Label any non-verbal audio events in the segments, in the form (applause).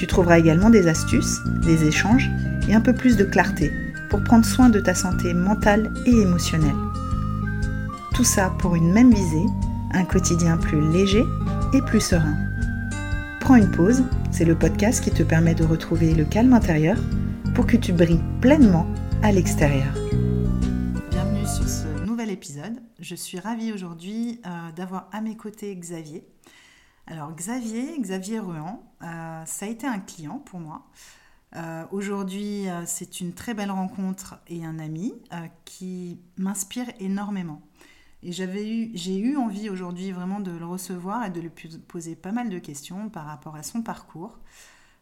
Tu trouveras également des astuces, des échanges et un peu plus de clarté pour prendre soin de ta santé mentale et émotionnelle. Tout ça pour une même visée, un quotidien plus léger et plus serein. Prends une pause, c'est le podcast qui te permet de retrouver le calme intérieur pour que tu brilles pleinement à l'extérieur. Bienvenue sur ce nouvel épisode. Je suis ravie aujourd'hui euh, d'avoir à mes côtés Xavier. Alors Xavier, Xavier Ruan, euh, ça a été un client pour moi. Euh, aujourd'hui, euh, c'est une très belle rencontre et un ami qui m'inspire énormément. Et j'ai eu envie aujourd'hui vraiment de le recevoir et de lui poser pas mal de questions par rapport à son parcours,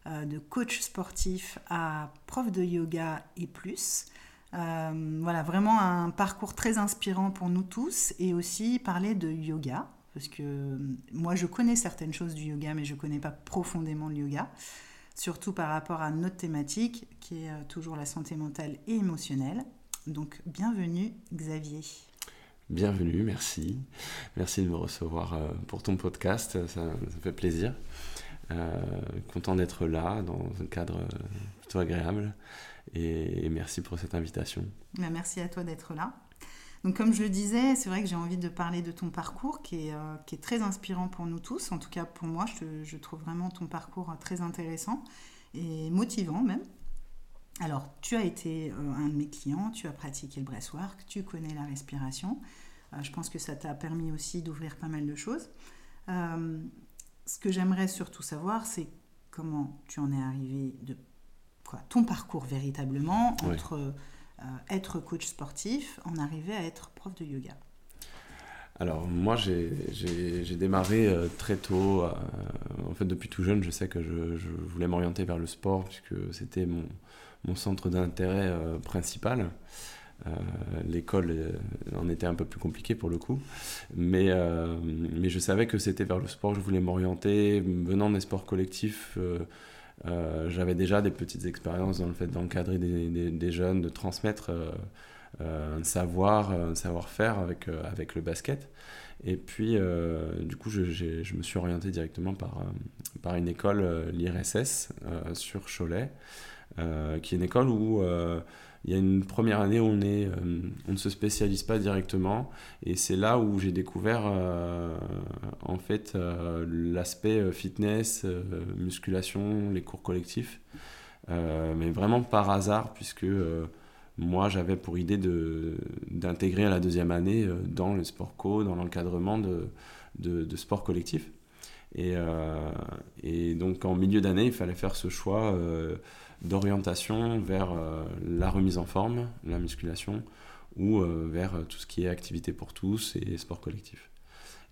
de coach sportif à prof de yoga et plus. voilà, vraiment un parcours très inspirant pour nous tous et aussi parler de yoga, parce que euh, moi je connais certaines choses du yoga, mais je ne connais pas profondément le yoga, surtout par rapport à notre thématique qui est euh, toujours la santé mentale et émotionnelle. Donc bienvenue Xavier. Bienvenue, merci. Merci de me recevoir euh, pour ton podcast, ça, fait plaisir. content d'être là dans un cadre plutôt agréable et, merci pour cette invitation. Ben, merci à toi d'être là. Donc comme je le disais, c'est vrai que j'ai envie de parler de ton parcours qui est, euh, qui est très inspirant pour nous tous. En tout cas pour moi, je, je trouve vraiment ton parcours très intéressant et motivant même. Alors, tu as été euh, un de mes clients, tu as pratiqué le breathwork, tu connais la respiration. Euh, je pense que ça t'a permis aussi d'ouvrir pas mal de choses. ce que j'aimerais surtout savoir, c'est comment tu en es arrivé de quoi, ton parcours véritablement entre euh, être coach sportif, en arriver à être prof de yoga alors moi j'ai démarré euh, très tôt, euh, en fait depuis tout jeune je sais que je, voulais m'orienter vers le sport puisque c'était mon, centre d'intérêt principal. L'école en était un peu plus compliquée pour le coup, mais, mais je savais que c'était vers le sport je voulais m'orienter. Venant des sports collectifs, euh, j'avais déjà des petites expériences dans le fait d'encadrer des, des, jeunes, de transmettre euh, euh, un savoir, un savoir-faire avec, avec le basket. Et puis, du coup, je, je, me suis orienté directement par, par une école, l'IRSS, sur Cholet, qui est une école où il y a une première année où euh, on ne se spécialise pas directement et c'est là où j'ai découvert euh, en fait euh, l'aspect fitness, musculation, les cours collectifs, mais vraiment par hasard puisque moi j'avais pour idée d'intégrer à la deuxième année dans le sport co, dans l'encadrement de, de, de, sport collectif. Et, et donc en milieu d'année, il fallait faire ce choix d'orientation vers euh, la remise en forme, la musculation, ou euh, vers tout ce qui est activité pour tous et sport collectif.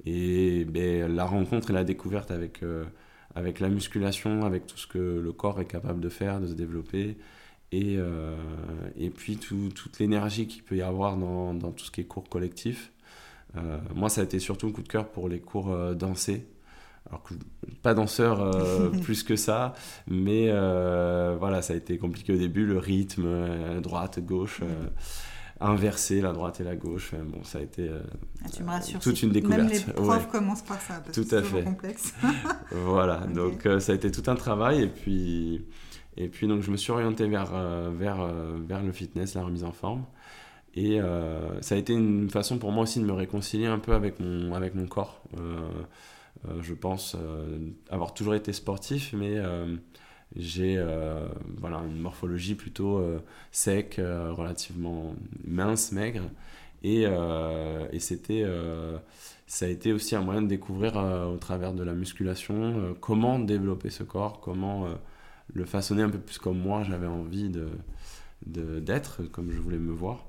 Et ben, la rencontre et la découverte avec, euh, avec la musculation, avec tout ce que le corps est capable de faire, de se développer, et, et puis toute l'énergie qu'il peut y avoir dans, dans, tout ce qui est cours collectif. moi, ça a été surtout un coup de cœur pour les cours dansés, alors que pas danseur euh, (laughs) plus que ça, mais euh, voilà, ça a été compliqué au début, le rythme, euh, droite, gauche, inverser la droite et la gauche, bon, ça a été ah, tu me rassures, toute une découverte. Même les profs commencent par ça, parce tout que c'est complexe. (laughs) voilà, (laughs) donc ça a été tout un travail, et puis, et puis donc je me suis orienté vers, vers, vers le fitness, la remise en forme. Et ça a été une façon pour moi aussi de me réconcilier un peu avec mon, avec mon corps. Euh, je pense euh, avoir toujours été sportif, mais euh, j'ai voilà, une morphologie plutôt sec, relativement mince, maigre. Et, c'était, ça a été aussi un moyen de découvrir au travers de la musculation comment développer ce corps, comment le façonner un peu plus comme moi j'avais envie de, d'être, comme je voulais me voir.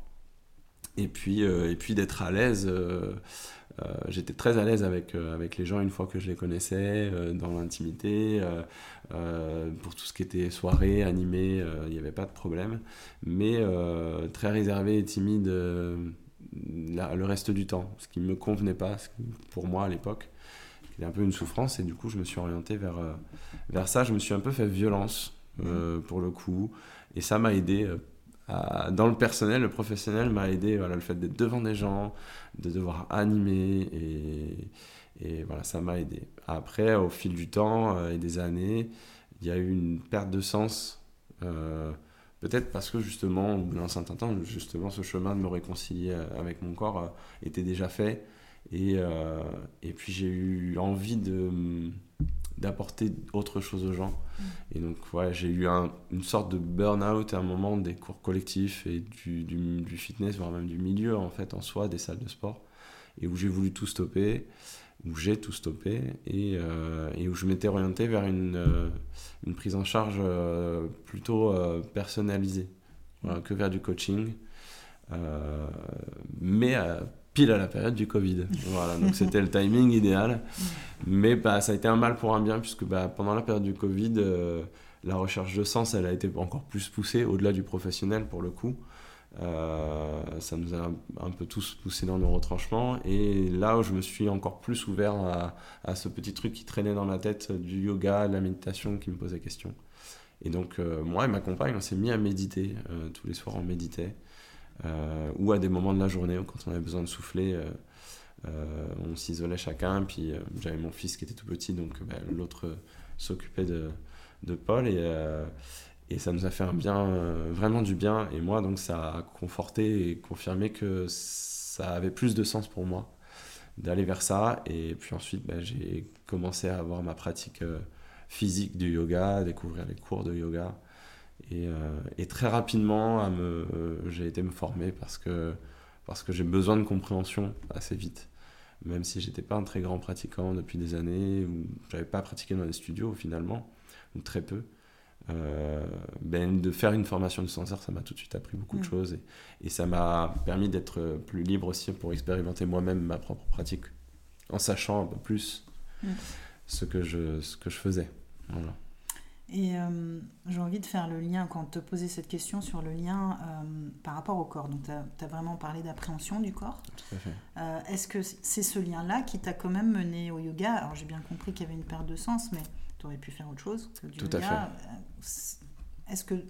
et puis, et puis d'être à l'aise. J'étais très à l'aise avec, avec les gens une fois que je les connaissais, dans l'intimité. pour tout ce qui était soirée, animé, il n'y avait pas de problème. Mais très réservé et timide le reste du temps, ce qui ne me convenait pas pour moi à l'époque c'était un peu une souffrance et du coup je me suis orienté vers, euh, vers ça. Je me suis un peu fait violence euh, pour le coup et ça m'a aidé. Euh, dans le personnel, le professionnel m'a aidé, voilà, le fait d'être devant des gens, de devoir animer et, voilà, ça m'a aidé. Après, au fil du temps et des années, il y a eu une perte de sens. Peut-être parce que justement, au bout d'un certain temps, justement, ce chemin de me réconcilier avec mon corps était déjà fait. Euh, et puis j'ai eu envie de d'apporter autre chose aux gens. Mm. Et donc, voilà, j'ai eu un, une sorte de burn-out à un moment des cours collectifs et du, du, du, fitness, voire même du milieu en fait en soi, des salles de sport, et où j'ai voulu tout stopper, où j'ai tout stoppé, et, euh, et, où je m'étais orienté vers une, euh, une prise en charge plutôt personnalisée, voilà, que vers du coaching. mais pile à la période du Covid. (laughs) Voilà, donc c'était le timing idéal. Mais bah, ça a été un mal pour un bien, puisque bah, pendant la période du Covid, euh, la recherche de sens, elle a été encore plus poussée, au-delà du professionnel pour le coup. Euh, ça nous a un peu tous poussé dans nos retranchements. Et là où je me suis encore plus ouvert à, à ce petit truc qui traînait dans la tête du yoga, de la méditation qui me posait question. Et donc, euh, moi et ma compagne, on s'est mis à méditer. tous les soirs, on méditait. Euh, ou à des moments de la journée quand on avait besoin de souffler, euh, euh, on s'isolait chacun. Puis j'avais mon fils qui était tout petit, donc bah, l'autre s'occupait de, de, Paul et, et ça nous a fait un bien, vraiment du bien. Et moi, donc ça a conforté et confirmé que ça avait plus de sens pour moi d'aller vers ça. Et puis ensuite, bah, j'ai commencé à avoir ma pratique physique du yoga, découvrir les cours de yoga. Euh, et, très rapidement, j'ai été me former parce que, parce que j'ai besoin de compréhension assez vite. Même si j'étais pas un très grand pratiquant depuis des années, ou j'avais pas pratiqué dans les studios finalement, ou très peu. Euh, ben, de faire une formation de censeur, ça m'a tout de suite appris beaucoup de mm. choses et, et ça m'a permis d'être plus libre aussi pour expérimenter moi-même ma propre pratique en sachant un peu plus mm. ce, que je, ce que je faisais. Voilà. Et euh, j'ai envie de faire le lien, quand te posais cette question sur le lien euh, par rapport au corps. Donc, tu as, vraiment parlé d'appréhension du corps. Tout à fait. Euh, est-ce que c'est ce lien-là qui t'a quand même mené au yoga? Alors, j'ai bien compris qu'il y avait une perte de sens, mais tu aurais pu faire autre chose que du Tout yoga. À fait. Est-ce que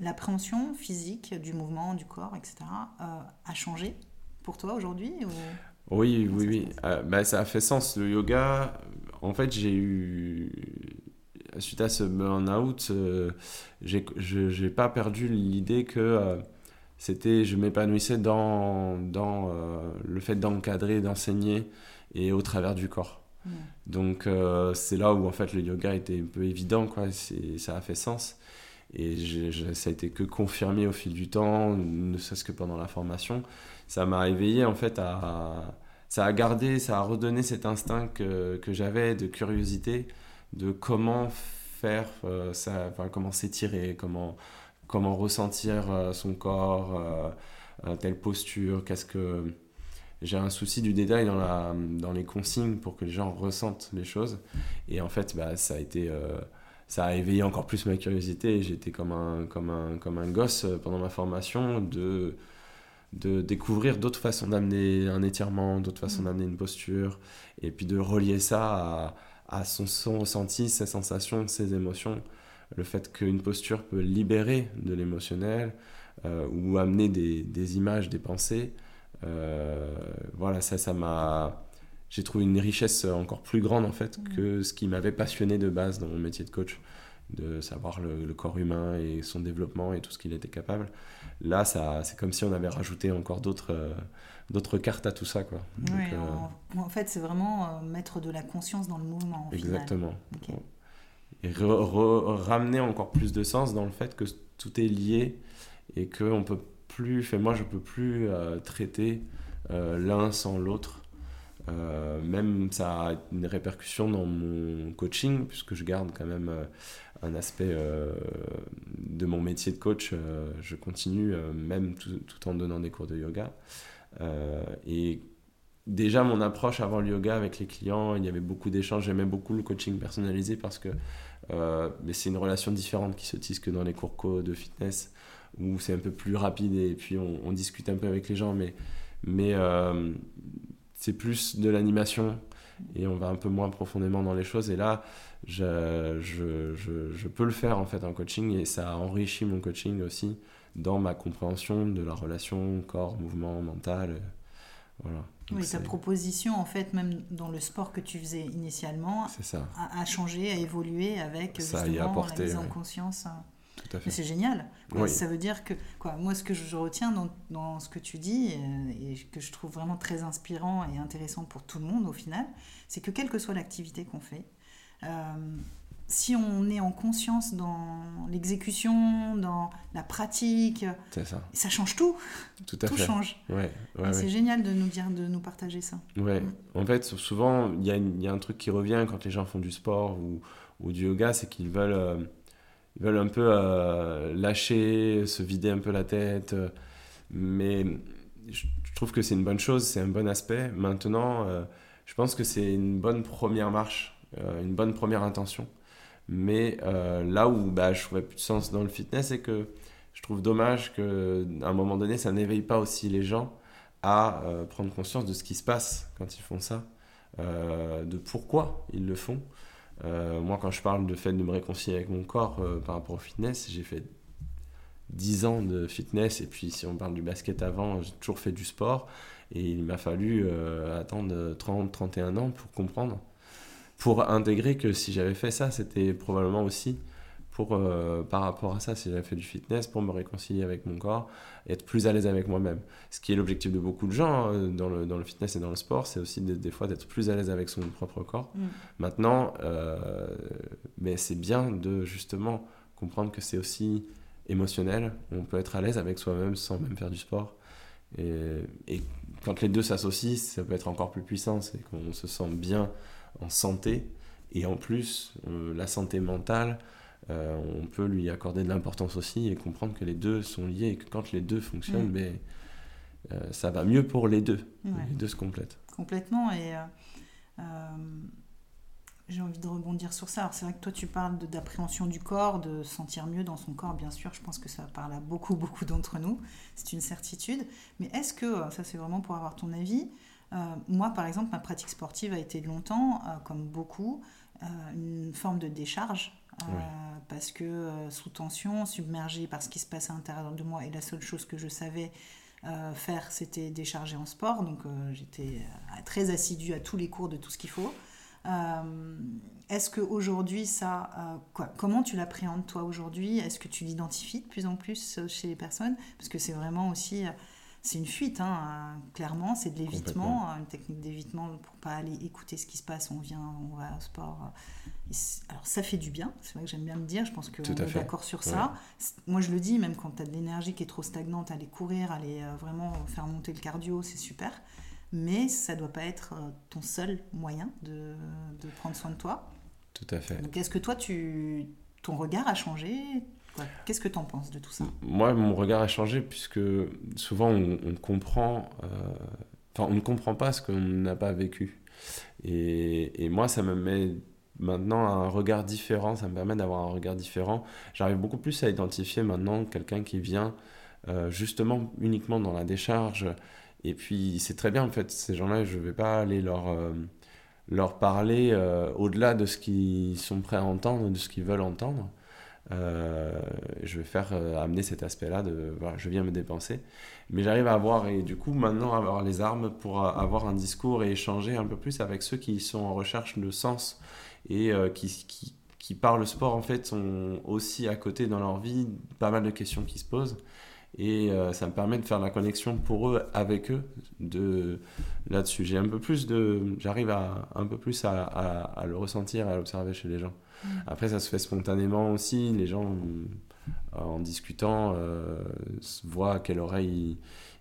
l'appréhension physique du mouvement, du corps, etc., a changé pour toi aujourd'hui Oui, oui, oui. bah, ça a fait sens. Le yoga, en fait, j'ai eu suite à ce burn-out, euh, je n'ai pas perdu l'idée que euh, c'était, je m'épanouissais dans, dans euh, le fait d'encadrer, d'enseigner et au travers du corps. Donc c'est là où en fait le yoga était un peu évident, quoi. ça a fait sens. Et ça a été que confirmé au fil du temps, ne serait-ce que pendant la formation. Ça m'a éveillé en fait à, ça a gardé, ça a redonné cet instinct que, que j'avais de curiosité de comment faire, euh, ça, comment s'étirer, comment, comment ressentir euh, son corps, euh, telle posture, qu'est-ce que... J'ai un souci du détail dans, la, dans les consignes pour que les gens ressentent les choses. Et en fait, bah, ça a été ça a éveillé encore plus ma curiosité. J'étais comme un, comme, un, comme un gosse pendant ma formation de, de découvrir d'autres façons d'amener un étirement, d'autres façons d'amener une posture, et puis de relier ça à, à son, son ressenti, ses sensations, ses émotions. Le fait qu'une posture peut libérer de l'émotionnel euh, ou amener des, des, images, des pensées. Euh, voilà, ça, ça m'a. J'ai trouvé une richesse encore plus grande en fait que ce qui m'avait passionné de base dans mon métier de coach, de savoir le, corps humain et son développement et tout ce qu'il était capable. Là, ça, c'est comme si on avait rajouté encore d'autres. Euh, d'autres cartes à tout ça. Quoi. Euh, en, fait, c'est vraiment euh, mettre de la conscience dans le mouvement. Exactement. Et ramener encore plus de sens dans le fait que tout est lié et que on peut plus, fait, moi je peux plus euh, traiter l'un sans l'autre. même ça a une répercussion dans mon coaching, puisque je garde quand même un aspect de mon métier de coach. je continue, même tout, en donnant des cours de yoga. et déjà mon approche avant le yoga avec les clients, il y avait beaucoup d'échanges. J'aimais beaucoup le coaching personnalisé parce que euh, c'est une relation différente qui se tisse que dans les cours co de fitness où c'est un peu plus rapide et puis on, discute un peu avec les gens, mais, mais euh, c'est plus de l'animation et on va un peu moins profondément dans les choses. Et là, je, je, je, je peux le faire en fait en coaching et ça a enrichi mon coaching aussi dans ma compréhension de la relation corps, mouvement, mental. Voilà. Oui, ta proposition, en fait, même dans le sport que tu faisais initialement, ça. A, changé, a évolué avec ça justement apporté, la mise en conscience. Tout à fait. c'est génial. Ça veut dire que, quoi, moi, ce que je retiens dans, dans ce que tu dis, euh, et que je trouve vraiment très inspirant et intéressant pour tout le monde au final, c'est que quelle que soit l'activité qu'on fait, euh, si on est en conscience dans l'exécution, dans la pratique, ça. ça change tout. Tout à tout fait. change. Ouais, c'est génial de nous dire, de nous partager ça. Ouais. Mm. En fait, souvent, il y, y, a un truc qui revient quand les gens font du sport ou, ou du yoga, c'est qu'ils veulent, euh, ils veulent un peu euh, lâcher, se vider un peu la tête. Euh, mais je, trouve que c'est une bonne chose, c'est un bon aspect. Maintenant, je pense que c'est une bonne première marche, une bonne première intention. Mais euh, là où bah, je trouvais plus de sens dans le fitness, c'est que je trouve dommage qu'à un moment donné, ça n'éveille pas aussi les gens à euh, prendre conscience de ce qui se passe quand ils font ça, euh, de pourquoi ils le font. Moi, quand je parle de fait de me réconcilier avec mon corps par rapport au fitness, j'ai fait 10 ans de fitness, et puis si on parle du basket avant, j'ai toujours fait du sport, et il m'a fallu attendre 30, 31 ans pour comprendre pour intégrer que si j'avais fait ça, c'était probablement aussi pour, euh, par rapport à ça, si j'avais fait du fitness, pour me réconcilier avec mon corps et être plus à l'aise avec moi-même. Ce qui est l'objectif de beaucoup de gens hein, dans, le, dans, le, fitness et dans le sport, c'est aussi des, fois d'être plus à l'aise avec son propre corps. Mm. Maintenant, euh, mais c'est bien de justement comprendre que c'est aussi émotionnel. On peut être à l'aise avec soi-même sans même faire du sport. Et, et quand les deux s'associent, ça peut être encore plus puissant. C'est qu'on se sent bien en santé. Et en plus, euh, la santé mentale, euh, on peut lui accorder de l'importance aussi et comprendre que les deux sont liés et que quand les deux fonctionnent, mm. ben, euh, ça va mieux pour les deux. Les deux se complètent. Complètement. Et j'ai envie de rebondir sur ça. c'est vrai que toi, tu parles d'appréhension du corps, de sentir mieux dans son corps, bien sûr. Je pense que ça parle à beaucoup, beaucoup d'entre nous. C'est une certitude. Mais est-ce que, ça c'est vraiment pour avoir ton avis, euh, moi, par exemple, ma pratique sportive a été longtemps, euh, comme beaucoup, euh, une forme de décharge. Parce que sous tension, submergée par ce qui se passe à l'intérieur de moi, et la seule chose que je savais faire, c'était décharger en sport. Donc j'étais très assidue à tous les cours de tout ce qu'il faut. Est-ce qu'aujourd'hui, ça, quoi, comment tu l'appréhendes toi aujourd'hui? Est-ce que tu l'identifies de plus en plus chez les personnes? Parce que c'est vraiment aussi c'est une fuite, hein, clairement, c'est de l'évitement, une technique d'évitement pour pas aller écouter ce qui se passe, on vient, on va au sport. alors ça fait du bien, c'est vrai que j'aime bien me dire, je pense qu'on est d'accord sur ça. Moi je le dis, même quand tu as de l'énergie qui est trop stagnante, aller courir, aller euh, vraiment faire monter le cardio, c'est super. Mais ça ne doit pas être euh, ton seul moyen de, de prendre soin de toi. Tout à fait. Donc est-ce que toi, tu, ton regard a changé? Qu'est-ce que tu en penses de tout ça? Moi, mon regard a changé puisque souvent on, comprend, euh, on ne comprend pas ce qu'on n'a pas vécu. Et, et, moi, ça me met maintenant un regard différent, ça me permet d'avoir un regard différent. J'arrive beaucoup plus à identifier maintenant quelqu'un qui vient euh, justement uniquement dans la décharge. Et puis c'est très bien en fait, ces gens-là, je ne vais pas aller leur, euh, leur parler au-delà de ce qu'ils sont prêts à entendre, de ce qu'ils veulent entendre. Euh, je vais faire euh, amener cet aspect-là de je viens me dépenser. Mais j'arrive à avoir, et du coup, maintenant, avoir les armes pour avoir un discours et échanger un peu plus avec ceux qui sont en recherche de sens et euh, qui, qui, par le sport, en fait, sont aussi à côté dans leur vie, pas mal de questions qui se posent. Et ça me permet de faire la connexion pour eux, avec eux, de là-dessus. J'ai un peu plus de, j'arrive à un peu plus à, à, à le ressentir, à l'observer chez les gens. Après, ça se fait spontanément aussi. Les gens, euh, en discutant, euh, voient à quelle oreille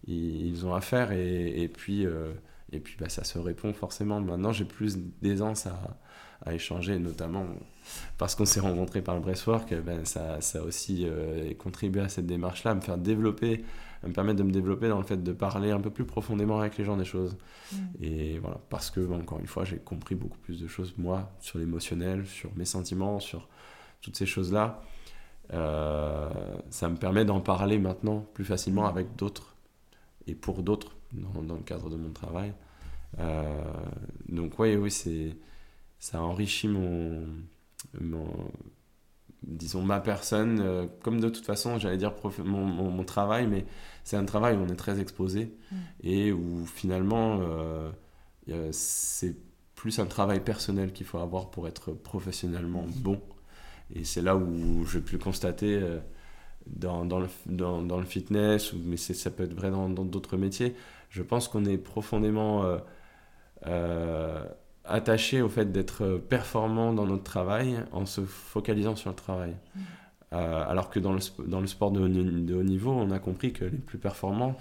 ils, ont affaire et, puis, euh, Et puis bah, ça se répond forcément. Maintenant, j'ai plus d'aisance à, échanger, notamment parce qu'on s'est rencontrés par le Breastwork. Ben, ça, ça aussi euh, contribué à cette démarche-là, à me faire développer, me permettre de me développer dans le fait de parler un peu plus profondément avec les gens des choses. Mm. Et voilà, parce que, encore une fois, j'ai compris beaucoup plus de choses, moi, sur l'émotionnel, sur mes sentiments, sur toutes ces choses-là. Euh, ça me permet d'en parler maintenant plus facilement avec d'autres et pour d'autres dans, dans, le cadre de mon travail. Euh, donc oui, oui, c'est ça enrichit mon, mon, disons ma personne, euh, comme de toute façon, j'allais dire mon, mon, travail, mais c'est un travail où on est très exposé mm. et où finalement c'est plus un travail personnel qu'il faut avoir pour être professionnellement bon. Et c'est là où j'ai pu le constater euh, dans, dans, le, dans, dans, le fitness, mais ça peut être vrai dans d'autres métiers. Je pense qu'on est profondément euh, euh, attaché au fait d'être performant dans notre travail en se focalisant sur le travail. Mmh. alors que dans le, dans le sport de haut, de haut, niveau, on a compris que les plus performants,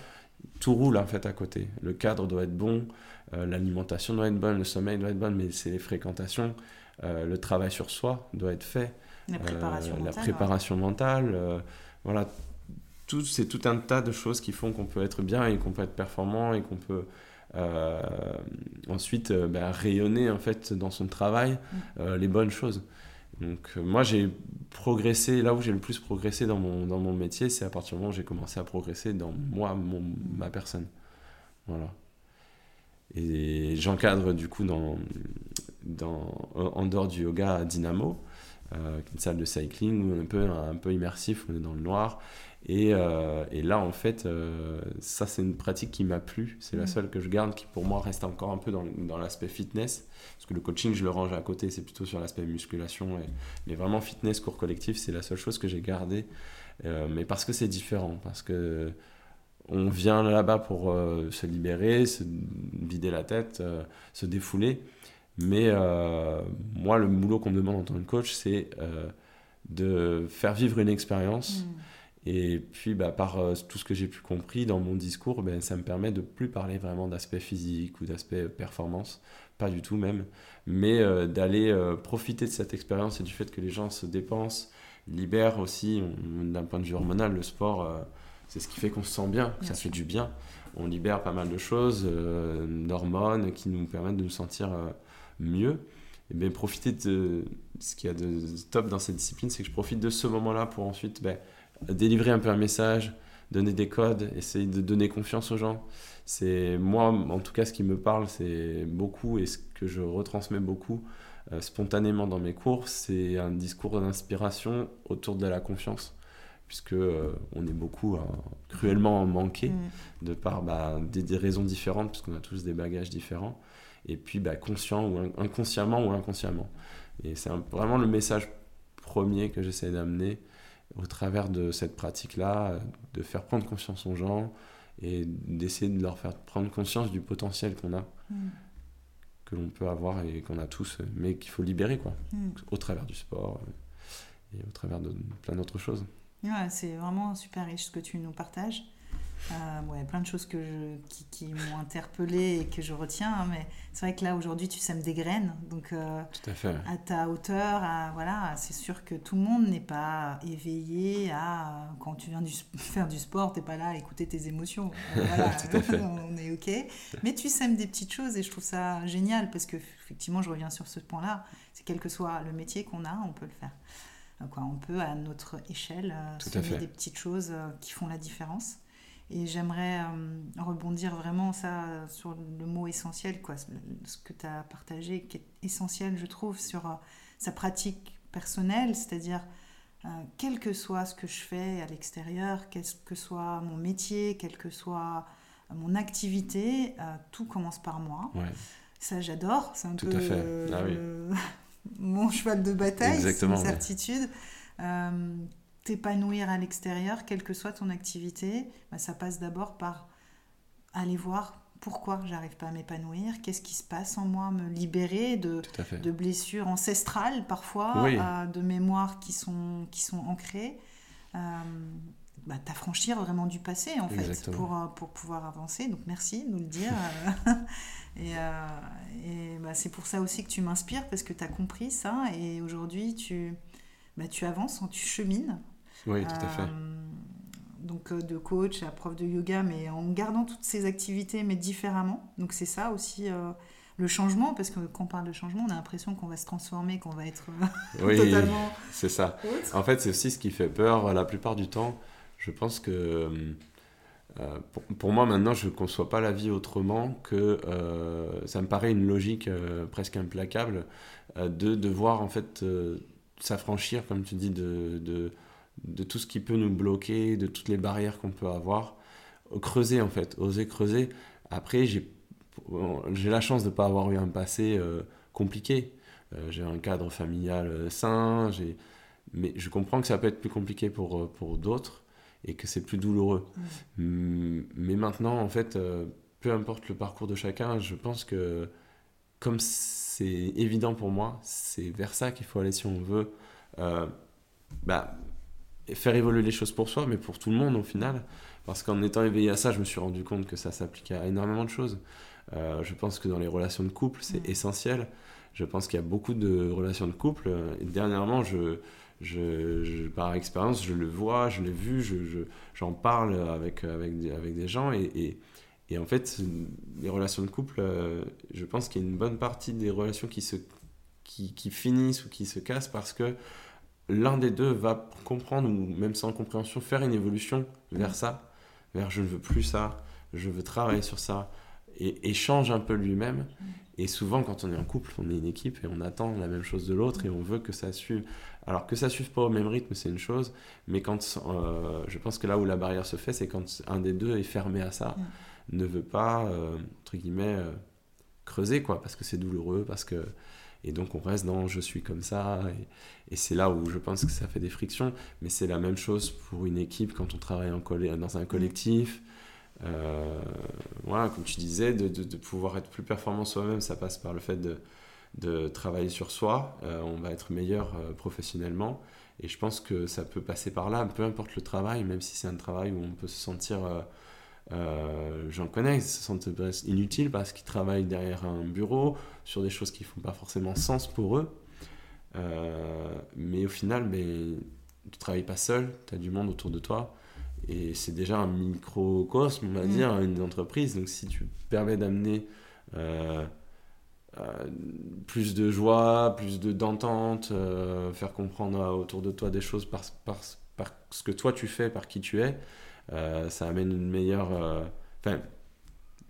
tout roule en fait à côté. Le cadre doit être bon, l'alimentation doit être bonne, le sommeil doit être bon, mais c'est les fréquentations, le travail sur soi doit être fait. La préparation mentale. La préparation mentale euh, voilà, tout, c'est tout un tas de choses qui font qu'on peut être bien et qu'on peut être performant et qu'on peut euh, ensuite euh, bah, rayonner en fait dans son travail mm. les bonnes choses. Donc moi j'ai progressé, là où j'ai le plus progressé dans mon, dans mon métier, c'est à partir du moment où j'ai commencé à progresser dans moi, mon, ma personne. Voilà. Et j'encadre du coup dans, dans, en dehors du yoga à Dynamo. Euh, une salle de cycling où on est un peu, un peu immersif, on est dans le noir. Et, euh, et là, en fait, euh, ça, c'est une pratique qui m'a plu. C'est la mm. seule que je garde qui, pour moi, reste encore un peu dans, dans l'aspect fitness. Parce que le coaching, je le range à côté, c'est plutôt sur l'aspect musculation. Et, mais vraiment, fitness, cours collectif, c'est la seule chose que j'ai gardée. mais parce que c'est différent. Parce que on vient là-bas pour se libérer, se vider la tête, se défouler. Mais euh, moi, le boulot qu'on me demande en tant que coach, c'est euh, de faire vivre une expérience. Mm. Et puis, bah, par euh, tout ce que j'ai pu compris dans mon discours, ben, ça me permet de plus parler vraiment d'aspect physique ou d'aspect performance, pas du tout même, mais d'aller profiter de cette expérience et du fait que les gens se dépensent, libèrent aussi, d'un point de vue hormonal, le sport, c'est ce qui fait qu'on se sent bien, ça fait du bien. On libère pas mal de choses, d'hormones qui nous permettent de nous sentir mieux, et bien profiter de ce qu'il y a de top dans cette discipline, c'est que je profite de ce moment-là pour ensuite ben, délivrer un peu un message, donner des codes, essayer de donner confiance aux gens. C'est moi, en tout cas, ce qui me parle, c'est beaucoup et ce que je retransmets beaucoup euh, spontanément dans mes cours, c'est un discours d'inspiration autour de la confiance puisque euh, on est beaucoup hein, cruellement manqué mm. de par bah, des, des, raisons différentes, puisqu'on a tous des bagages différents et puis bah, conscient ou inconsciemment ou inconsciemment. Et c'est vraiment le message premier que j'essaie d'amener au travers de cette pratique-là, de faire prendre conscience aux gens et d'essayer de leur faire prendre conscience du potentiel qu'on a, mm. que l'on peut avoir et qu'on a tous, mais qu'il faut libérer quoi, mm. au travers du sport et au travers de plein d'autres choses. Ouais, c'est vraiment super riche ce que tu nous partages. Euh, ouais, plein de choses que je, qui, qui m'ont interpellée et que je retiens. Hein, mais c'est vrai que là, aujourd'hui, tu sèmes des graines. Donc, euh, tout à, fait. à ta hauteur, à, voilà, c'est sûr que tout le monde n'est pas éveillé à. Quand tu viens du, (laughs) faire du sport, tu n'es pas là à écouter tes émotions. (laughs) Voilà, tout à fait. (laughs) on est OK. Mais tu sèmes des petites choses et je trouve ça génial parce que, effectivement, je reviens sur ce point-là. C'est quel que soit le métier qu'on a, on peut le faire. Quoi, on peut, à notre échelle, euh, semer des petites choses qui font la différence. Et j'aimerais euh, rebondir vraiment ça sur le mot essentiel, quoi, ce que tu as partagé, qui est essentiel, je trouve, sur euh, sa pratique personnelle, c'est-à-dire euh, quel que soit ce que je fais à l'extérieur, quel que soit mon métier, quelle que soit mon activité, tout commence par moi. Ça, j'adore. C'est un tout peu ah (laughs) mon cheval de bataille, c'est une certitude t'épanouir à l'extérieur, quelle que soit ton activité, bah, ça passe d'abord par aller voir pourquoi j'arrive pas à m'épanouir, qu'est-ce qui se passe en moi, me libérer de, de blessures ancestrales parfois, euh, de mémoires qui sont, qui sont ancrées. Euh, bah, t'affranchir vraiment du passé en fait pour, euh, pour pouvoir avancer. Donc merci de nous le dire. (laughs) et, euh, et bah, c'est pour ça aussi que tu m'inspires parce que tu as compris ça et aujourd'hui tu, bah, tu avances, tu chemines. Oui, tout à fait. Euh, donc de coach à prof de yoga, mais en gardant toutes ces activités, mais différemment. Donc c'est ça aussi le changement, parce que quand on parle de changement, on a l'impression qu'on va se transformer, qu'on va être (laughs) oui, totalement. C'est ça. En fait, c'est aussi ce qui fait peur la plupart du temps je pense que euh, pour, moi maintenant, je ne conçois pas la vie autrement que euh, ça me paraît une logique euh, presque implacable de devoir en fait s'affranchir, comme tu dis, de, de, de, tout ce qui peut nous bloquer, de toutes les barrières qu'on peut avoir, creuser en fait, oser creuser. Après, j'ai la chance de ne pas avoir eu un passé compliqué. j'ai un cadre familial sain, mais je comprends que ça peut être plus compliqué pour, pour d'autres et que c'est plus douloureux. Mm, mais maintenant, en fait, euh, peu importe le parcours de chacun, je pense que comme c'est évident pour moi, c'est vers ça qu'il faut aller si on veut euh, faire évoluer les choses pour soi, mais pour tout le monde au final. Parce qu'en étant éveillé à ça, je me suis rendu compte que ça s'applique à énormément de choses. Euh, je pense que dans les relations de couple, c'est essentiel. Je pense qu'il y a beaucoup de relations de couple. Et dernièrement, je, je, par expérience, je le vois, je l'ai vu, j'en je, parle avec, avec, avec, des gens. Et, et, en fait, les relations de couple, euh, je pense qu'il y a une bonne partie des relations qui, se, qui, qui finissent ou qui se cassent parce que l'un des deux va comprendre, ou même sans compréhension, faire une évolution vers ça, vers je ne veux plus ça, je veux travailler sur ça, et, et change un peu lui-même. Et souvent, quand on est en couple, on est une équipe et on attend la même chose de l'autre et on veut que ça suive. Alors que ça suive pas au même rythme, c'est une chose, mais quand euh, je pense que là où la barrière se fait, c'est quand un des deux est fermé à ça, ne veut pas, euh, entre guillemets, euh, creuser, quoi, parce que c'est douloureux, parce que. Et donc on reste dans je suis comme ça, et, c'est là où je pense que ça fait des frictions, mais c'est la même chose pour une équipe quand on travaille en dans un collectif. Euh, voilà, comme tu disais, de, de, pouvoir être plus performant soi-même, ça passe par le fait de, de travailler sur soi. Euh, on va être meilleur euh, professionnellement. Et je pense que ça peut passer par là, peu importe le travail, même si c'est un travail où on peut se sentir, j'en connais, se sentent inutile parce qu'ils travaillent derrière un bureau sur des choses qui font pas forcément sens pour eux. mais au final, mais, tu travailles pas seul, tu as du monde autour de toi. Et c'est déjà un microcosme, on va mm. dire, une entreprise. Donc si tu permets d'amener euh, euh, plus de joie, plus de d'entente, euh, faire comprendre autour de toi des choses par, par, par, ce que toi tu fais, par qui tu es, ça amène une meilleure... Enfin,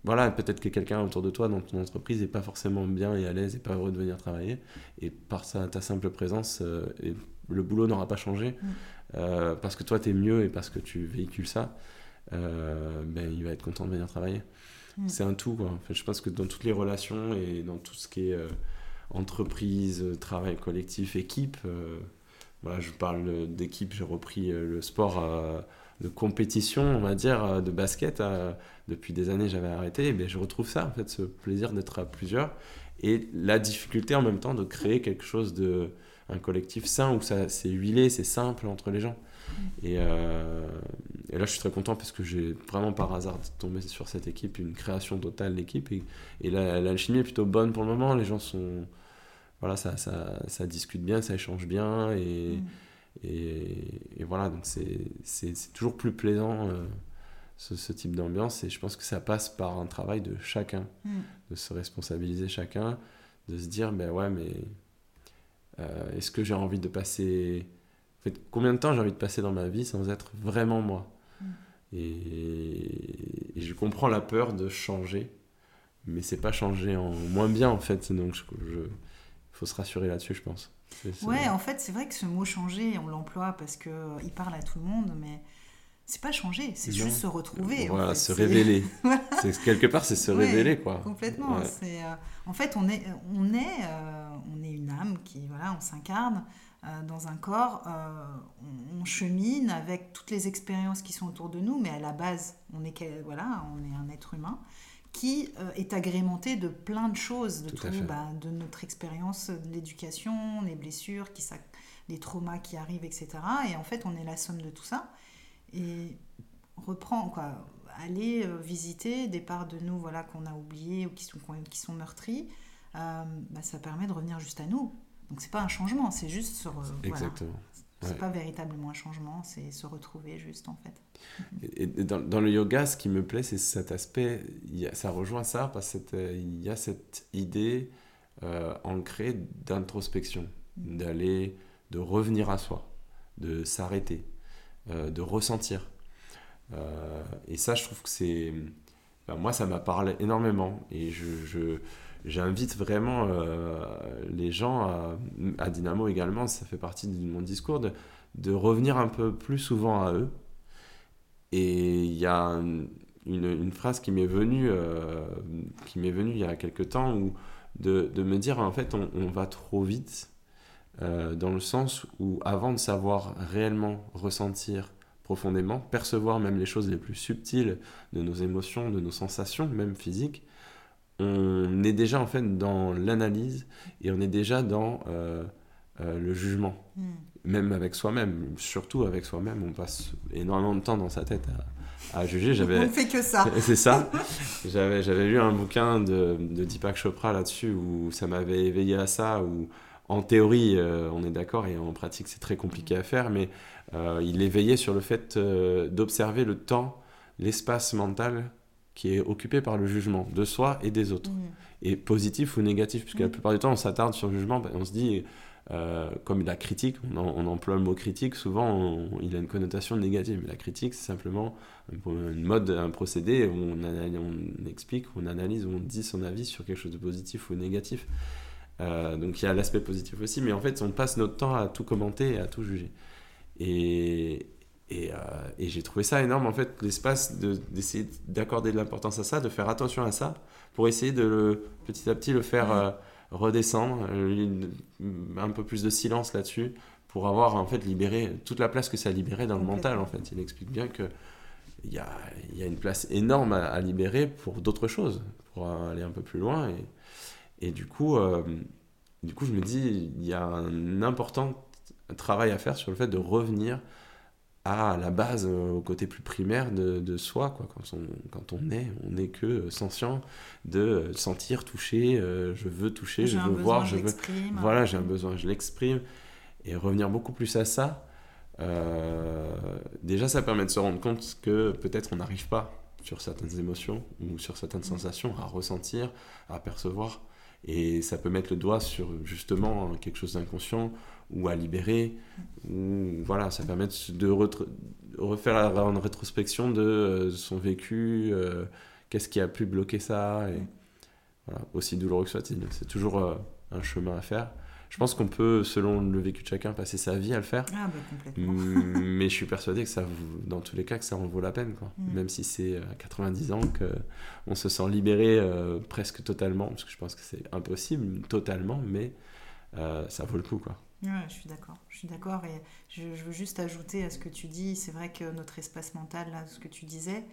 voilà, peut-être que quelqu'un autour de toi dans ton entreprise n'est pas forcément bien et à l'aise et pas heureux de venir travailler. Et par sa, ta simple présence, le boulot n'aura pas changé. Mm. Euh, parce que toi, tu es mieux et parce que tu véhicules ça, euh, ben, il va être content de venir travailler. Mm. C'est un tout. Quoi. En fait, je pense que dans toutes les relations et dans tout ce qui est euh, entreprise, travail collectif, équipe, voilà, je parle d'équipe, j'ai repris le sport de compétition, on va dire, de basket. depuis des années, j'avais arrêté. Et ben, je retrouve ça, en fait, ce plaisir d'être à plusieurs et la difficulté en même temps de créer quelque chose de un collectif sain où ça c'est huilé, c'est simple entre les gens. Et, euh, et, là, je suis très content parce que j'ai vraiment par hasard tombé sur cette équipe, une création totale d'équipe. Et, et l'alchimie est plutôt bonne pour le moment. Les gens sont. Voilà, ça, ça, ça discute bien, ça échange bien. Et, mm. Et, voilà, donc c'est toujours plus plaisant. Euh, ce, ce, type d'ambiance et je pense que ça passe par un travail de chacun, mm. de se responsabiliser chacun, de se dire ben ouais mais euh, est-ce que j'ai envie de passer. En fait, combien de temps j'ai envie de passer dans ma vie sans être vraiment moi? Mm. et... je comprends la peur de changer, mais c'est pas changer en moins bien en fait. Donc, faut se rassurer là-dessus, je pense. Ouais, en fait, c'est vrai que ce mot changer, on l'emploie parce qu'il euh, parle à tout le monde, mais c'est pas changer, c'est juste se retrouver. Voilà, se révéler. (laughs) quelque part, c'est se révéler, quoi. Complètement. Euh, en fait, on est, on est, euh, on est une âme qui, voilà, on s'incarne euh, dans un corps. On, chemine avec toutes les expériences qui sont autour de nous, mais à la base, on est, voilà, on est un être humain qui est agrémenté de plein de choses, de tout, bah, de notre expérience, de l'éducation, les blessures, qui, ça, les traumas qui arrivent, etc. Et en fait, on est la somme de tout ça. et reprendre, quoi, aller euh, visiter des parts de nous voilà, qu'on a oubliées ou qui sont, qui sont meurtries, euh, bah, ça permet de revenir juste à nous. Donc c'est pas un changement, c'est juste sur... Euh, Exactement. C'est pas véritablement un changement, c'est se retrouver juste en fait. Et, dans, dans, le yoga, ce qui me plaît, c'est cet aspect, a, ça rejoint ça parce qu'il y a cette idée ancrée d'introspection, mm. d'aller, de revenir à soi, de s'arrêter, de ressentir. Euh, et ça, je trouve que c'est. moi, ça m'a parlé énormément. Et je, j'invite vraiment euh, les gens à, Dynamo également, ça fait partie de mon discours, de, revenir un peu plus souvent à eux. Et il y a une, phrase qui m'est venue, euh, qui m'est venue il y a quelques temps, où de, me dire en fait on, on va trop vite, dans le sens où avant de savoir réellement ressentir profondément, percevoir même les choses les plus subtiles de nos émotions, de nos sensations, même physiques, on est déjà en fait dans l'analyse et on est déjà dans euh, euh, le jugement, hmm. même avec soi-même, surtout avec soi-même, on passe énormément de temps dans sa tête à, juger. J'avais, on fait que ça. (laughs) C'est ça. (laughs) J'avais, j'avais lu un bouquin de, de Deepak Chopra là-dessus où ça m'avait éveillé à ça, où en théorie, euh, on est d'accord, et en pratique, c'est très compliqué à faire, mais il éveillait sur le fait d'observer le temps, l'espace mental qui est occupé par le jugement de soi et des autres, mmh. et positif ou négatif, puisque la mmh. plupart du temps, on s'attarde sur le jugement, ben, on se dit, comme la critique, on, emploie le mot critique, souvent il a une connotation négative, mais la critique, c'est simplement une mode, un procédé où on, on explique, on analyse, on dit son avis sur quelque chose de positif ou négatif. Euh, donc il y a l'aspect positif aussi, mais en fait on passe notre temps à tout commenter et à tout juger. Et, et, euh, et j'ai trouvé ça énorme en fait, l'espace d'essayer d'accorder de l'importance à ça, de faire attention à ça, pour essayer de le, petit à petit le faire euh, redescendre, un peu plus de silence là-dessus, pour avoir en fait libéré toute la place que ça a libéré dans le mental en fait. Il explique bien que il y a, y a, une place énorme à, à libérer pour d'autres choses, pour aller un peu plus loin. Et, et du coup, euh, du coup, je me dis, il y a un important travail à faire sur le fait de revenir à la base, euh, au côté plus primaire de, de soi. Quoi. Quand, on, quand on est, on n'est que sentient de sentir, toucher, euh, je veux toucher, je veux voir, je veux... Voilà, j'ai un besoin, je l'exprime. Et revenir beaucoup plus à ça, déjà ça permet de se rendre compte que peut-être on n'arrive pas sur certaines émotions ou sur certaines sensations à ressentir, à percevoir. Et ça peut mettre le doigt sur justement quelque chose d'inconscient ou à libérer. Ou, voilà, ça permet de refaire une rétrospection de euh, son vécu, euh, qu'est-ce qui a pu bloquer ça. Et, voilà, aussi douloureux que soit-il. C'est toujours euh, un chemin à faire. Je pense qu'on peut, selon le vécu de chacun, passer sa vie à le faire. Ah, bah, complètement. mais je suis persuadé que ça, dans tous les cas, que ça en vaut la peine. Quoi. Mm. Même si c'est à 90 ans qu'on se sent libéré euh, presque totalement, parce que je pense que c'est impossible totalement, mais euh, ça vaut le coup. Quoi. Ouais, je suis d'accord. Je suis d'accord et je, je, veux juste ajouter à ce que tu dis, c'est vrai que notre espace mental, là, ce que tu disais,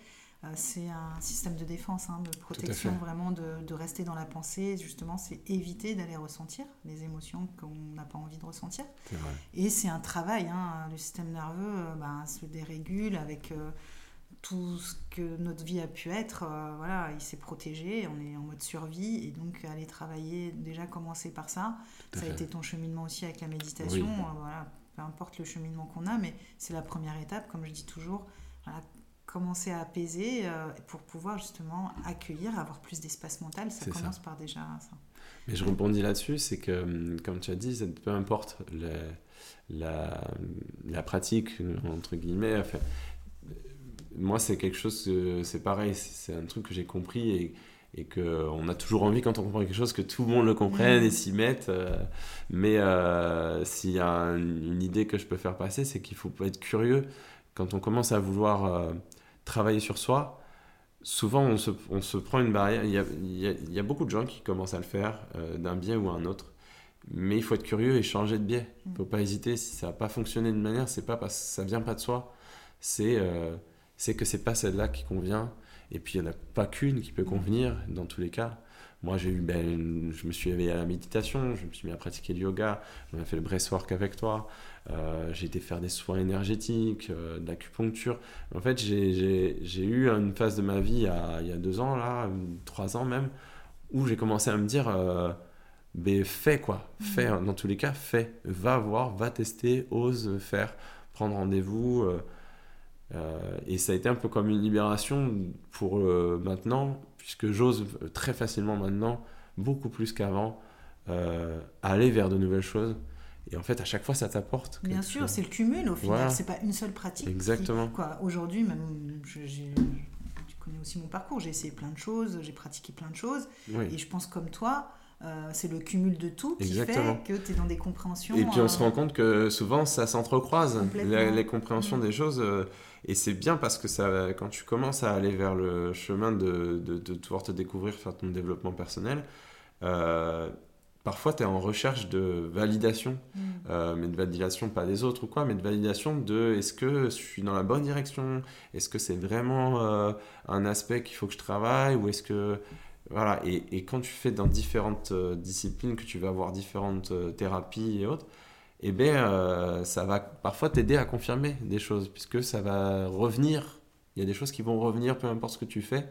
euh, c'est un système de défense, hein, de protection, vraiment de, rester dans la pensée. Justement, c'est éviter d'aller ressentir les émotions qu'on n'a pas envie de ressentir. Et c'est un travail. Hein, le système nerveux euh, bah, se dérégule avec euh, tout ce que notre vie a pu être. voilà, il s'est protégé, on est en mode survie. Et donc, aller travailler, déjà commencer par ça. ça a été ton cheminement aussi avec la méditation. voilà, peu importe le cheminement qu'on a, mais c'est la première étape, comme je dis toujours. Voilà, commencer à apaiser euh, pour pouvoir justement accueillir, avoir plus d'espace mental. Ça commence par déjà ça. Mais je rebondis là-dessus, c'est que, hum, comme tu as dit, peu importe la, la, pratique, entre guillemets, enfin, moi, c'est quelque chose, c'est pareil, c'est un truc que j'ai compris et, et qu'on a toujours envie, quand on comprend quelque chose, que tout le monde le comprenne et mmh. s'y mette. Euh, mais euh, s'il y a une idée que je peux faire passer, c'est qu'il faut être curieux. Quand on commence à vouloir travailler sur soi, souvent on se, on se prend une barrière. Il y, a, il, y a, beaucoup de gens qui commencent à le faire euh, d'un biais ou un autre. Mais il faut être curieux et changer de biais. Il ne faut pas hésiter. Si ça n'a pas fonctionné d'une manière, c'est pas parce que ça vient pas de soi. C'est euh, c'est que c'est pas celle-là qui convient. Et puis il n'y en a pas qu'une qui peut convenir dans tous les cas. moi, j'ai eu, ben, je me suis éveillé à la méditation, je me suis mis à pratiquer le yoga, on a fait le breathwork avec toi, euh, j'ai été faire des soins énergétiques, euh, de l'acupuncture. En fait, j'ai eu une phase de ma vie il y a deux ans, là, trois ans même, où j'ai commencé à me dire, euh, ben, fais quoi, fais, mmh. dans tous les cas, fais, va voir, va tester, ose faire, prendre rendez-vous. Et ça a été un peu comme une libération pour maintenant puisque j'ose très facilement maintenant, beaucoup plus qu'avant, euh, aller vers de nouvelles choses. Et en fait, à chaque fois, ça t'apporte. Bien sûr, c'est le cumul au final, c'est pas une seule pratique. Exactement. aujourd'hui, même, je, tu connais aussi mon parcours, j'ai essayé plein de choses, j'ai pratiqué plein de choses, et je pense comme toi. Euh, c'est le cumul de tout qui fait que tu es dans des compréhensions. Et puis on se euh, rend compte que souvent ça s'entrecroise, les, compréhensions mm. des choses. Et c'est bien parce que ça, quand tu commences à aller vers le chemin de, de, de pouvoir te découvrir, faire ton développement personnel, euh, parfois tu es en recherche de validation, mm. euh, mais de validation pas des autres ou quoi, mais de validation de est-ce que je suis dans la bonne direction, est-ce que c'est vraiment euh, un aspect qu'il faut que je travaille, ou est-ce que. Voilà, et, et, quand tu fais dans différentes disciplines, que tu vas avoir différentes thérapies et autres, eh bien, euh, ça va parfois t'aider à confirmer des choses, puisque ça va revenir. Il y a des choses qui vont revenir, peu importe ce que tu fais,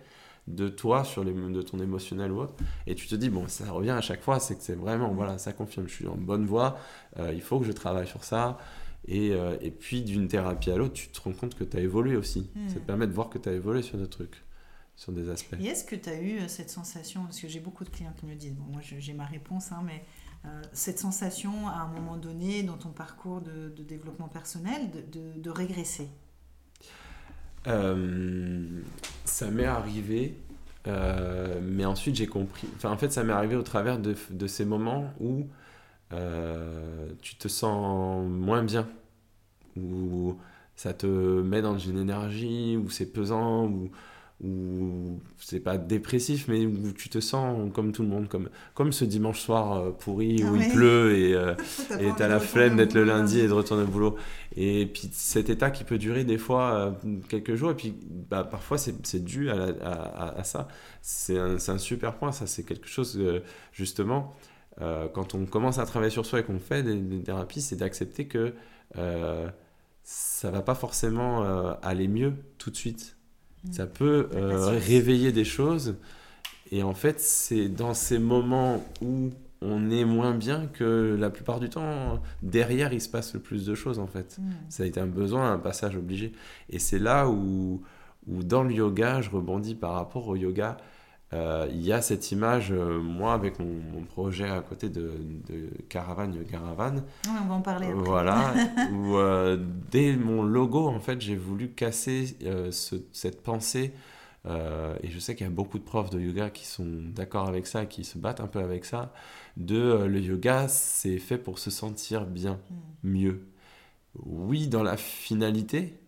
de toi, sur les, de ton émotionnel ou autre. Et tu te dis, bon, ça revient à chaque fois, c'est que c'est vraiment, voilà, ça confirme, je suis en bonne voie, euh, il faut que je travaille sur ça. Et, euh, et puis, d'une thérapie à l'autre, tu te rends compte que tu as évolué aussi. Hmm. Ça te permet de voir que tu as évolué sur des trucs sur des aspects. Et est-ce que tu as eu cette sensation, parce que j'ai beaucoup de clients qui me disent, bon, moi j'ai ma réponse, hein, mais euh, cette sensation à un moment donné dans ton parcours de, développement personnel de, régresser? Euh, Ça m'est arrivé, euh, mais ensuite j'ai compris. Enfin, en fait, ça m'est arrivé au travers de, ces moments où tu te sens moins bien, où ça te met dans une énergie, où c'est pesant, où où c'est pas dépressif, mais où tu te sens comme tout le monde, comme, comme ce dimanche soir euh, pourri où il pleut et euh, (laughs) tu as la flemme d'être le lundi et de retourner au boulot. Et puis cet état qui peut durer des fois euh, quelques jours, et puis bah, parfois c'est dû à, à, à, ça. C'est un, un, super point, ça c'est quelque chose justement, quand on commence à travailler sur soi et qu'on fait des, des thérapies, c'est d'accepter que ça va pas forcément aller mieux tout de suite. Ça peut euh, réveiller des choses. Et en fait, c'est dans ces moments où on est moins bien que la plupart du temps, derrière, il se passe le plus de choses, en fait. Mm. Ça a été un besoin, un passage obligé. Et c'est là où, où, dans le yoga, je rebondis par rapport au yoga. Euh, il y a cette image, euh, moi, avec mon, projet à côté de, de Caravane Caravane. on va en parler. Après. Voilà, (laughs) où dès mon logo, en fait, j'ai voulu casser cette pensée. et je sais qu'il y a beaucoup de profs de yoga qui sont d'accord avec ça, qui se battent un peu avec ça. De le yoga, c'est fait pour se sentir bien, hmm. mieux. Oui, dans la finalité,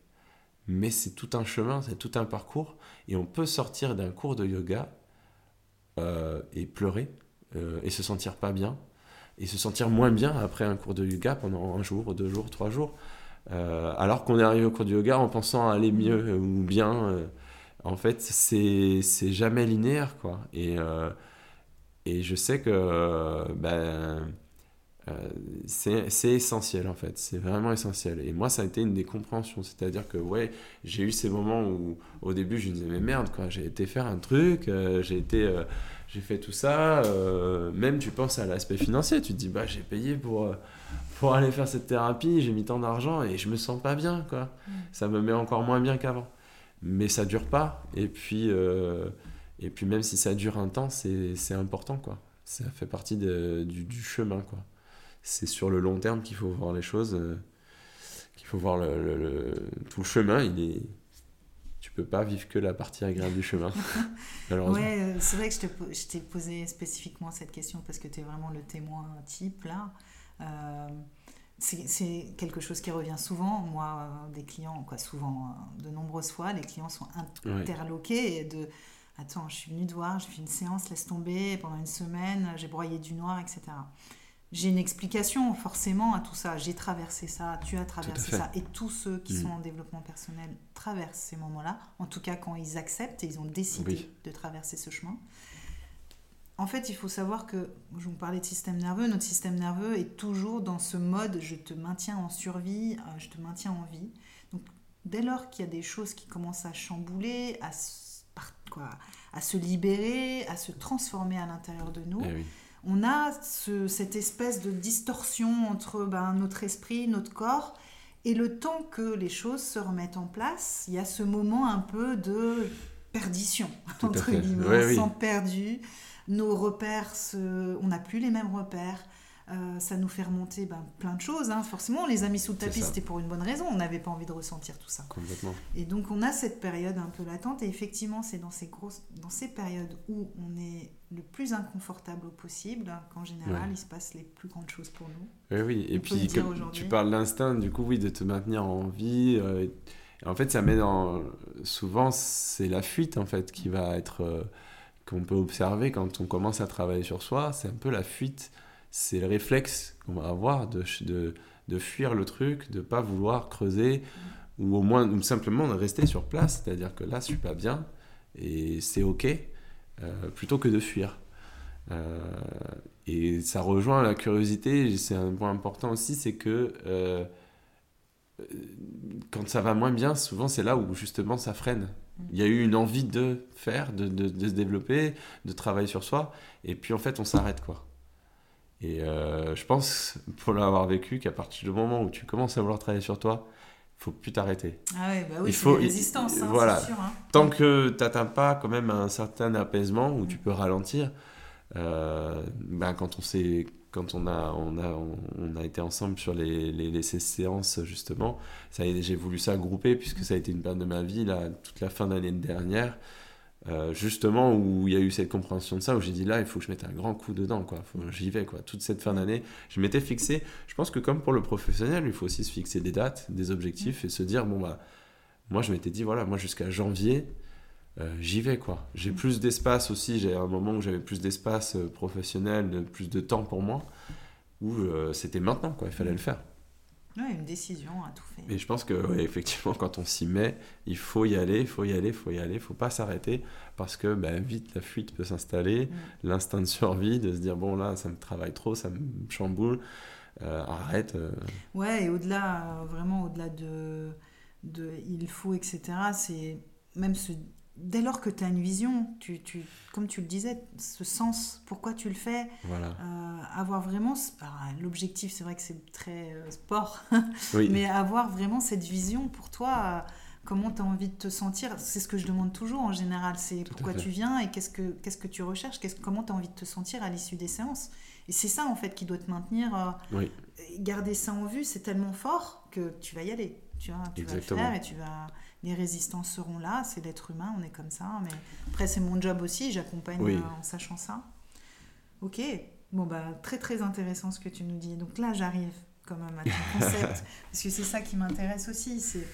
mais c'est tout un chemin, c'est tout un parcours. Et on peut sortir d'un cours de yoga euh, et pleurer euh, et se sentir pas bien et se sentir moins bien après un cours de yoga pendant un jour, deux jours, trois jours. Euh, alors qu'on est arrivé au cours de yoga en pensant aller mieux ou bien, en fait, c'est jamais linéaire, quoi. Et, et je sais que ben, c'est essentiel, en fait. C'est vraiment essentiel. Et moi, ça a été une des compréhensions. C'est-à-dire que, ouais, j'ai eu ces moments où, au début, je me disais, mais merde, quoi, j'ai été faire un truc, j'ai été j'ai fait tout ça. Euh, même tu penses à l'aspect financier, tu te dis bah j'ai payé pour euh, pour aller faire cette thérapie, j'ai mis tant d'argent et je me sens pas bien quoi. Mm. Ça me met encore moins bien qu'avant. Mais ça dure pas et puis euh, et puis même si ça dure un temps, c'est important quoi. Ça fait partie de, du, du, chemin quoi. C'est sur le long terme qu'il faut voir les choses, qu'il faut voir le, le, tout le chemin. Il est tu peux pas vivre que la partie agréable du chemin. (laughs) malheureusement. Ouais, euh, c'est vrai que je t'ai posé spécifiquement cette question parce que tu es vraiment le témoin type là. Euh, c'est quelque chose qui revient souvent. Moi, euh, des clients, quoi, souvent, de nombreuses fois, les clients sont interloqués et de Attends, je suis venue te voir, j'ai fait une séance, laisse tomber, pendant une semaine, j'ai broyé du noir, etc j'ai une explication forcément à tout ça. J'ai traversé ça, tu as traversé ça, et tous ceux qui mm. sont en développement personnel traversent ces moments-là. En tout cas, quand ils acceptent et ils ont décidé de traverser ce chemin. en fait, il faut savoir que, je vous parlais de système nerveux, notre système nerveux est toujours dans ce mode je te maintiens en survie, euh, je te maintiens en vie. Donc, dès lors qu'il y a des choses qui commencent à chambouler, à, quoi, à se libérer, à se transformer à l'intérieur de nous, Eh on a cette espèce de distorsion entre ben, notre esprit, notre corps, et le temps que les choses se remettent en place, il y a ce moment un peu de perdition, entre guillemets, on sent perdu, nos repères, on n'a plus les mêmes repères, euh, ça nous fait remonter ben, plein de choses. Hein. Forcément, on les a mis sous le tapis, c'était pour une bonne raison. On n'avait pas envie de ressentir tout ça. Complètement. Et donc, on a cette période un peu latente. Et effectivement, c'est dans ces, grosses, dans ces périodes où on est le plus inconfortable possible qu'en général, il se passe les plus grandes choses pour nous. Oui, oui. Et puis, tu parles d'instinct, du coup, oui, de te maintenir en vie. Euh, en fait, ça met dans. Souvent, c'est la fuite, en fait, qui va être. Euh, qu'on peut observer quand on commence à travailler sur soi. C'est un peu la fuite c'est le réflexe qu'on va avoir de, de, de, fuir le truc, de pas vouloir creuser, ou au moins ou simplement de rester sur place, c'est-à-dire que là, je suis pas bien, et c'est OK, euh, plutôt que de fuir. Euh, et ça rejoint la curiosité, c'est un point important aussi, c'est que euh, quand ça va moins bien, souvent c'est là où justement ça freine. Il y a eu une envie de faire, de, de, de se développer, de travailler sur soi, et puis en fait on s'arrête quoi. Et euh, je pense, pour l'avoir vécu, qu'à partir du moment où tu commences à vouloir travailler sur toi, il faut plus t'arrêter. Ah ouais, bah oui, il faut résistance, hein, voilà. Sûr, hein. Tant que tu n'atteins pas quand même un certain apaisement où tu peux ralentir, euh, ben quand on s'est quand on a, on a, on a été ensemble sur les, les, les ces séances, justement, j'ai voulu ça grouper puisque ça a été une période de ma vie, là, toute la fin d'année dernière. Euh, justement où il y a eu cette compréhension de ça, où j'ai dit là, il faut que je mette un grand coup dedans, quoi. J'y vais, quoi. Toute cette fin d'année, je m'étais fixé. Je pense que comme pour le professionnel, il faut aussi se fixer des dates, des objectifs et se dire bon bah, moi je m'étais dit voilà, moi jusqu'à janvier, euh, j'y vais, quoi. J'ai mm. plus d'espace aussi. J'ai un moment où j'avais plus d'espace euh, professionnel, plus de temps pour moi, où c'était maintenant, quoi. Il fallait le faire. Ouais, une décision à tout fait. Et je pense que, effectivement, quand on s'y met, il faut y aller, il faut y aller, il faut y aller, il faut pas s'arrêter parce que bah, vite la fuite peut s'installer, mm. l'instinct de survie, de se dire bon là, ça me travaille trop, ça me chamboule, euh, arrête. Euh. Ouais, et au-delà, vraiment au-delà de, de il faut, etc., c'est même se dès lors que tu as une vision, tu, tu, comme tu le disais, ce sens, pourquoi tu le fais, euh, avoir vraiment, l'objectif c'est vrai que c'est très euh, sport, (laughs) mais avoir vraiment cette vision pour toi, euh, comment tu as envie de te sentir, c'est ce que je demande toujours en général, c'est pourquoi tu viens et qu'est-ce que, qu'est-ce que tu recherches, qu'est-ce, comment tu as envie de te sentir à l'issue des séances. Et c'est ça en fait qui doit te maintenir, garder ça en vue, c'est tellement fort que tu vas y aller, tu, vois, tu vas le faire et tu vas les résistances seront là, c'est l'être humain, on est comme ça. Mais après, c'est mon job aussi, j'accompagne euh, en sachant ça. Ok, bon, bah, très très intéressant ce que tu nous dis. Donc là, j'arrive quand même à ton (laughs) concept, parce que c'est ça qui m'intéresse aussi. C'est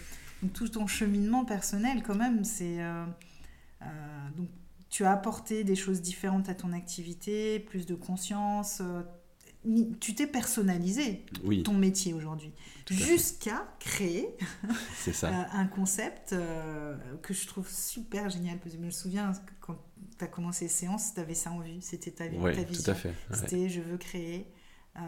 tout ton cheminement personnel, quand même, c'est. Euh, euh, donc, tu as apporté des choses différentes à ton activité, plus de conscience, tu t'es personnalisé ton métier aujourd'hui, jusqu'à créer (laughs) euh, un concept euh, que je trouve super génial. je me souviens quand tu as commencé les séances, tu avais ça en vue, c'était ta, oui, ta vision. Tout à fait. C'était je veux créer euh,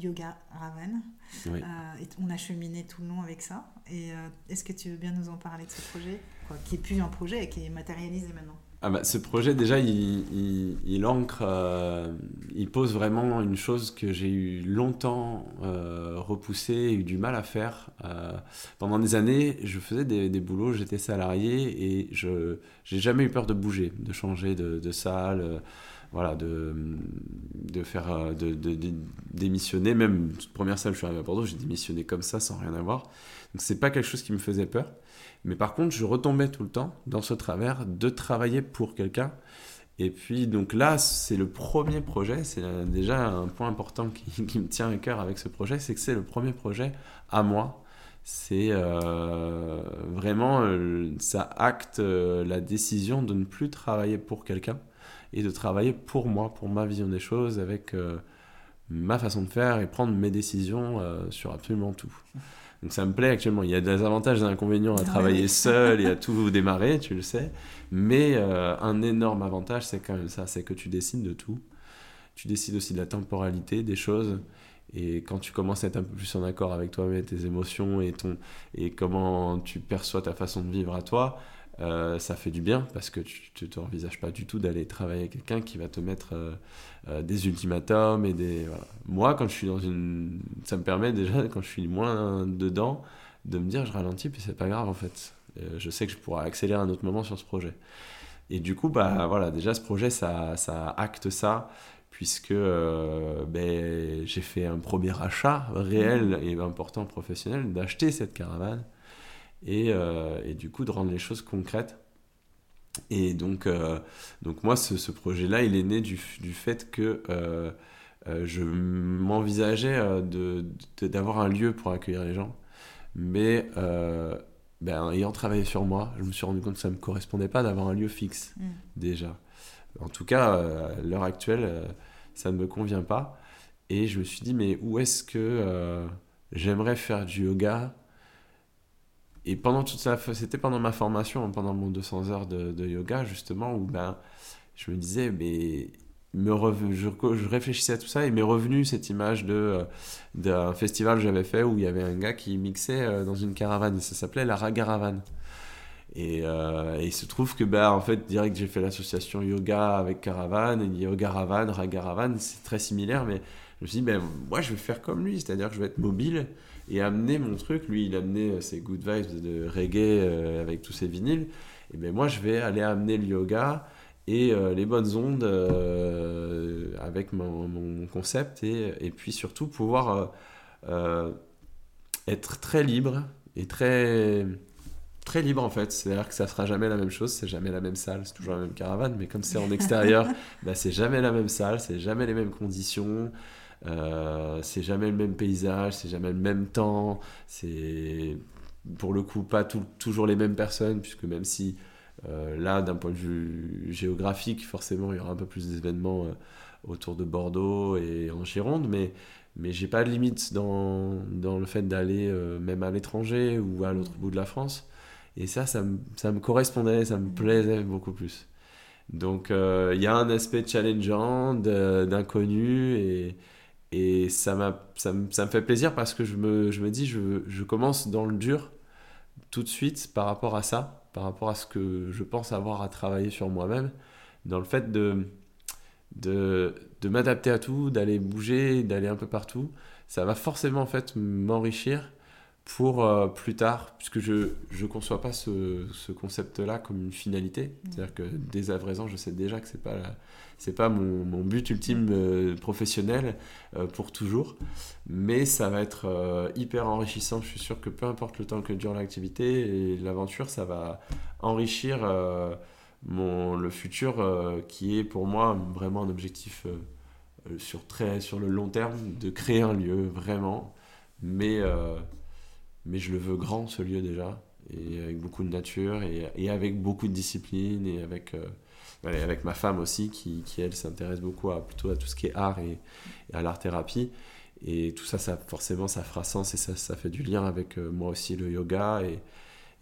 Yoga Raven. et on a cheminé tout le long avec ça. Et est-ce que tu veux bien nous en parler de ce projet, qui est plus un projet, qui est matérialisé maintenant ah bah, ce projet, déjà, il, il, ancre, euh, il pose vraiment une chose que j'ai eu longtemps euh, repoussé, eu du mal à faire. Euh, pendant des années, je faisais des, des boulots, j'étais salarié et je n'ai jamais eu peur de bouger, de changer de, salle, voilà, de, de faire, de, de, démissionner. Même première salle, je suis arrivé à Bordeaux, j'ai démissionné comme ça, sans rien avoir. Donc, c'est pas quelque chose qui me faisait peur. Mais par contre, je retombais tout le temps dans ce travers de travailler pour quelqu'un. Et puis, donc là, c'est le premier projet. C'est déjà un point important (laughs) qui, me tient à cœur avec ce projet c'est que c'est le premier projet à moi. C'est euh, vraiment, euh, ça acte euh, la décision de ne plus travailler pour quelqu'un et de travailler pour moi, pour ma vision des choses, avec ma façon de faire et prendre mes décisions sur absolument tout. Donc ça me plaît actuellement. Il y a des avantages et des inconvénients à travailler (laughs) seul et à tout démarrer, tu le sais. Mais euh, un énorme avantage, c'est quand même ça, c'est que tu décides de tout. Tu décides aussi de la temporalité des choses. Et quand tu commences à être un peu plus en accord avec toi-même, tes émotions et, ton, et comment tu perçois ta façon de vivre à toi, euh, ça fait du bien parce que tu ne pas du tout d'aller travailler avec quelqu'un qui va te mettre euh, euh, des ultimatums et des. Moi, quand je suis dans une. Ça me permet déjà, quand je suis moins dedans, de me dire je ralentis, puis c'est pas grave en fait. je sais que je pourrais accélérer à un autre moment sur ce projet. Et du coup, bah voilà, déjà ce projet, ça, ça acte ça puisque ben, j'ai fait un premier achat réel et important professionnel d'acheter cette caravane euh, et, du coup de rendre les choses concrètes. Et donc, euh, donc moi, ce, projet-là, il est né du, du fait que euh, je m'envisageais d'avoir un lieu pour accueillir les gens. Mais ben, ayant travaillé sur moi, je me suis rendu compte que ça ne me correspondait pas d'avoir un lieu fixe mm. déjà. En tout cas, à l'heure actuelle, ça ne me convient pas. Et je me suis dit, mais où est-ce que j'aimerais faire du yoga et pendant toute ça, c'était pendant ma formation, pendant mon 200 heures de, yoga, justement, où ben, je me disais, mais me je, réfléchissais à tout ça et m'est revenu cette image de euh, d'un festival que j'avais fait où il y avait un gars qui mixait euh, dans une caravane. Ça s'appelait la Ragaravane. Et, euh, il se trouve que ben en fait direct j'ai fait l'association yoga avec caravane et yoga ravane ragaravane. C'est très similaire mais je me suis dit ben moi je vais faire comme lui c'est à dire que je vais être mobile et amener mon truc. Lui, il amenait euh, ses good vibes de reggae euh, avec tous ses vinyles. Et ben moi, je vais aller amener le yoga et euh, les bonnes ondes avec mon, mon, concept et, et, puis surtout pouvoir être très libre et très très libre en fait c'est à dire que ça sera jamais la même chose c'est jamais la même salle c'est toujours la même caravane mais comme c'est en extérieur (laughs) bah, c'est jamais la même salle c'est jamais les mêmes conditions euh, c'est jamais le même paysage, c'est jamais le même temps, c'est pour le coup pas toujours les mêmes personnes, puisque même si euh, là, d'un point de vue géographique, forcément, il y aura un peu plus d'événements euh, autour de Bordeaux et en Gironde, mais, mais j'ai pas de limite dans, dans le fait d'aller même à l'étranger ou à l'autre bout de la France. Et ça, ça me, ça me correspondait, ça me plaisait beaucoup plus. Donc, il y a un aspect challengeant d'inconnu et, et ça, ça, me, ça me fait plaisir parce que je me, je me dis, je, je, commence dans le dur tout de suite par rapport à ça, par rapport à ce que je pense avoir à travailler sur moi-même, dans le fait de, de, de m'adapter à tout, d'aller bouger, d'aller un peu partout. Ça va forcément en fait m'enrichir pour euh, plus tard, puisque je ne conçois pas ce, ce concept-là comme une finalité. Mmh. C'est-à-dire que dès à présent, je sais déjà que ce n'est pas, c'est pas mon, mon, but ultime euh, professionnel euh, pour toujours. Mais ça va être hyper enrichissant. Je suis sûr que peu importe le temps que dure l'activité et l'aventure, ça va enrichir mon, le futur qui est pour moi vraiment un objectif sur, très, sur le long terme de créer un lieu, vraiment. Mais mais je le veux grand ce lieu déjà et avec beaucoup de nature et, et avec beaucoup de discipline et avec euh, avec ma femme aussi qui, qui elle s'intéresse beaucoup à plutôt à tout ce qui est art et, à l'art thérapie et tout ça ça forcément ça fera sens et ça, ça fait du lien avec euh, moi aussi le yoga et,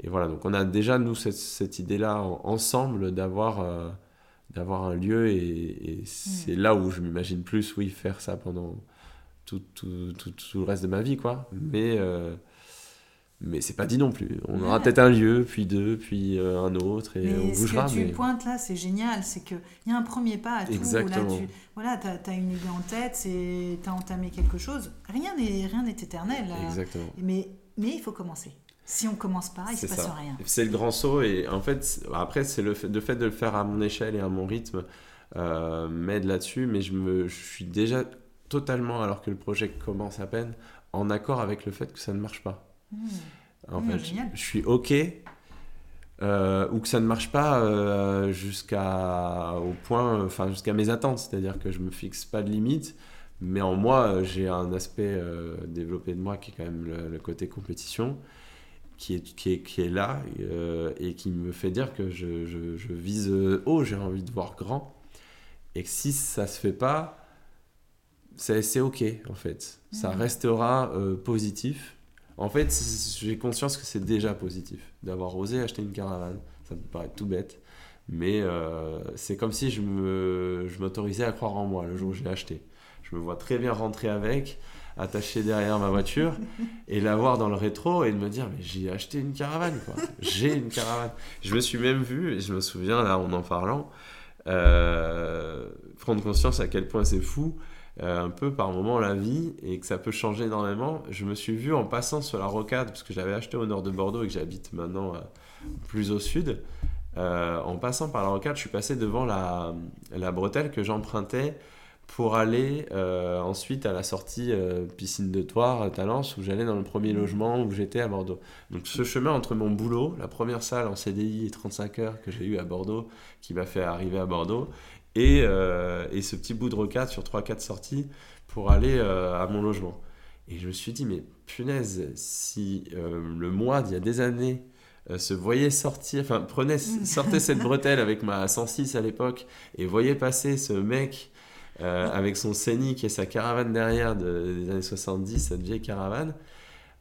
et, voilà. Donc on a déjà nous cette, cette idée là ensemble d'avoir euh, d'avoir un lieu et, c'est là où je m'imagine plus oui faire ça pendant tout, tout, tout, tout, le reste de ma vie quoi. Mais mais c'est pas dit non plus. On aura peut-être un lieu, puis deux, puis euh, un autre, et on bougera. Ce que tu pointes là, c'est génial, c'est qu'il y a un premier pas à tout. Exactement. Là, tu voilà, as, une idée en tête, tu as entamé quelque chose. Rien n'est éternel. Exactement. Mais, mais il faut commencer. Si on commence pas, il ne se passe rien. C'est le grand saut, et en fait, après, c'est le fait, le fait de le faire à mon échelle et à mon rythme euh, m'aide là-dessus, mais je, me, je suis déjà totalement, alors que le projet commence à peine, en accord avec le fait que ça ne marche pas. En hmm, fait, je, suis OK. Euh, ou que ça ne marche pas euh, jusqu'à au point, enfin jusqu'à mes attentes, c'est-à-dire que je me fixe pas de limite, mais en moi j'ai un aspect euh, développé de moi qui est quand même le, côté compétition, qui est, qui est, qui est là et qui me fait dire que je, je, je vise haut, j'ai envie de voir grand, et que si ça se fait pas, c'est ok en fait, ça hmm. restera positif En fait, j'ai conscience que c'est déjà positif d'avoir osé acheter une caravane. Ça me paraît tout bête. Mais euh, c'est comme si je m'autorisais je à croire en moi le jour où je l'ai acheté. Je me vois très bien rentrer avec, attaché derrière ma voiture (laughs) et l'avoir dans le rétro et de me dire mais j'ai acheté une caravane quoi. j'ai une caravane. Je me suis même vu et je me souviens là en en parlant euh, prendre conscience à quel point c'est fou euh, un peu par moment la vie et que ça peut changer énormément. Je me suis vu en passant sur la rocade parce que j'avais acheté au nord de Bordeaux et que j'habite maintenant euh, plus au sud. en passant par la rocade, je suis passé devant la, la bretelle que j'empruntais pour aller euh, ensuite à la sortie euh, piscine de Toire Talence où j'allais dans le premier logement où j'étais à Bordeaux. Donc ce chemin entre mon boulot, la première salle en CDI et 35 heures que j'ai eu à Bordeaux qui m'a fait arriver à Bordeaux et, euh, et ce petit bout de rocade sur 3-4 sorties pour aller à mon logement. Et je me suis dit mais punaise si le mois d'il y a des années se voyait sortir, enfin prenait, (laughs) sortait cette bretelle avec ma 106 à l'époque et voyait passer ce mec euh, avec son Scénic et sa caravane derrière des années 70, cette vieille caravane,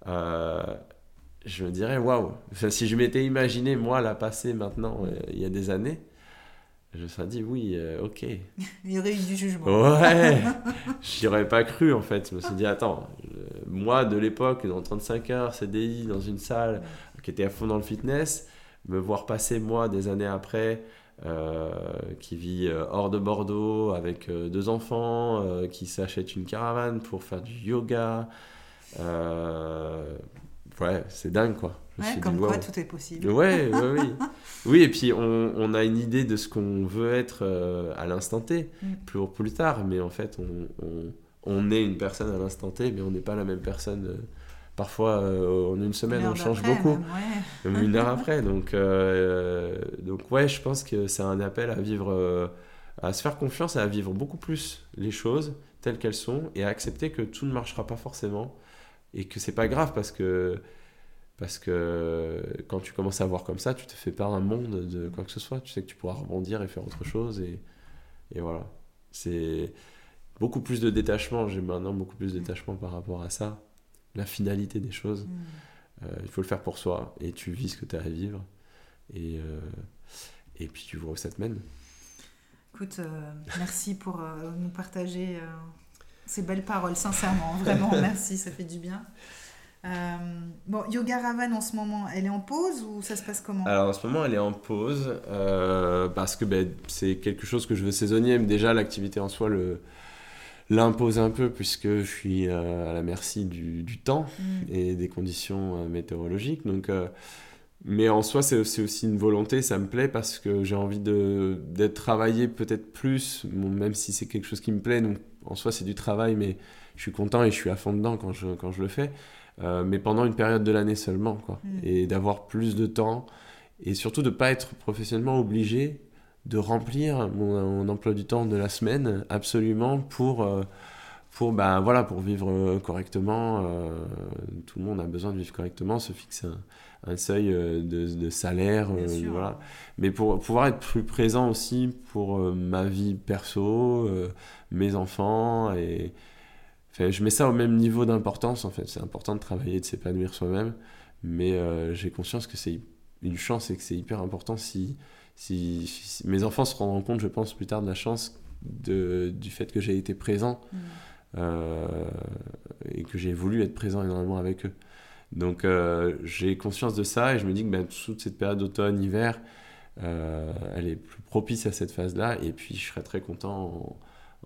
euh, je me dirais waouh. si je m'étais imaginé, moi, la passer maintenant, euh, il y a des années, je me serais dit oui, ok. (laughs) il y aurait eu du jugement. Ouais, (laughs) j'y aurais pas cru en fait. Je me suis dit, attends, moi de l'époque, dans 35 heures, CDI, dans une salle qui était à fond dans le fitness, me voir passer moi des années après euh, qui vit euh, hors de Bordeaux avec euh, deux enfants, qui s'achète une caravane pour faire du yoga. ouais, c'est dingue quoi. Ouais, comme quoi tout est possible. Ouais, ouais (laughs) oui. oui, et puis on, on, a une idée de ce qu'on veut être à l'instant T, mm. plus, plus tard, mais en fait on, on, on est une personne à l'instant T, mais on n'est pas la même personne Parfois, euh, en une semaine, on change beaucoup. Même, une heure après. Donc, euh, donc, ouais, je pense que c'est un appel à vivre, euh, à se faire confiance et à vivre beaucoup plus les choses telles qu'elles sont et à accepter que tout ne marchera pas forcément et que c'est pas grave parce que parce que quand tu commences à voir comme ça, tu te fais pas un monde de quoi que ce soit. Tu sais que tu pourras rebondir et faire autre chose et, et voilà. C'est beaucoup plus de détachement. J'ai maintenant beaucoup plus de détachement par rapport à ça la finalité des choses. Mm. Euh, il faut le faire pour soi et tu vis ce que tu as à vivre. Et, euh, et puis tu vois où ça te mène. Écoute, euh, merci pour nous partager ces belles paroles, sincèrement, vraiment, (laughs) merci, ça fait du bien. Bon, Yoga Ravan en ce moment, elle est en pause ou ça se passe comment? Alors en ce moment, elle est en pause parce que ben, c'est quelque chose que je veux saisonnier. Mais déjà, l'activité en soi, le, l'impose un peu puisque je suis euh, à la merci du, du temps mm. et des conditions euh, météorologiques. Donc, euh, mais en soi, c'est aussi une volonté, ça me plaît parce que j'ai envie d'être travaillé peut-être plus, même si c'est quelque chose qui me plaît. Donc, en soi, c'est du travail, mais je suis content et je suis à fond dedans quand je, quand je le fais. Mais pendant une période de l'année seulement, quoi. Mm. Et d'avoir plus de temps et surtout de ne pas être professionnellement obligé de remplir mon, emploi du temps de la semaine absolument pour, euh, pour, bah, voilà, pour vivre euh, correctement. Euh, tout le monde a besoin de vivre correctement, se fixer un, seuil de, salaire. voilà. Mais pour pouvoir être plus présent aussi pour ma vie perso, mes enfants. Et, je mets ça au même niveau d'importance en fait. C'est important de travailler, de s'épanouir soi-même. Mais j'ai conscience que c'est une chance et que c'est hyper important si si, mes enfants se rendront compte, je pense, plus tard de la chance de, du fait que j'ai été présent mm. euh, et que j'ai voulu être présent énormément avec eux. Donc euh, j'ai conscience de ça et je me dis que ben, toute cette période d'automne, hiver, euh, elle est plus propice à cette phase-là. Et puis je serais très content en,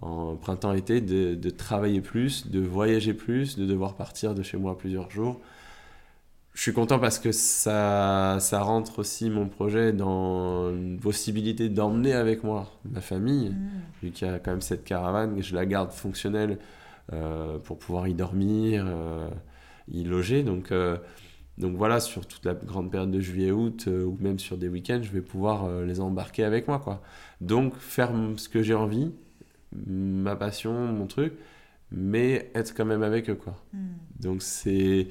en printemps-été de, de, travailler plus, de voyager plus, de devoir partir de chez moi plusieurs jours je suis content parce que ça, ça rentre aussi mon projet dans une possibilité d'emmener avec moi ma famille, mm. vu qu'il y a quand même cette caravane, je la garde fonctionnelle euh, pour pouvoir y dormir, euh, y loger. Donc, euh, donc voilà, sur toute la grande période de juillet-août, ou même sur des week-ends, je vais pouvoir les embarquer avec moi. Quoi. Donc faire ce que j'ai envie, ma passion, mon truc, mais être quand même avec eux. Quoi. Mm. Donc c'est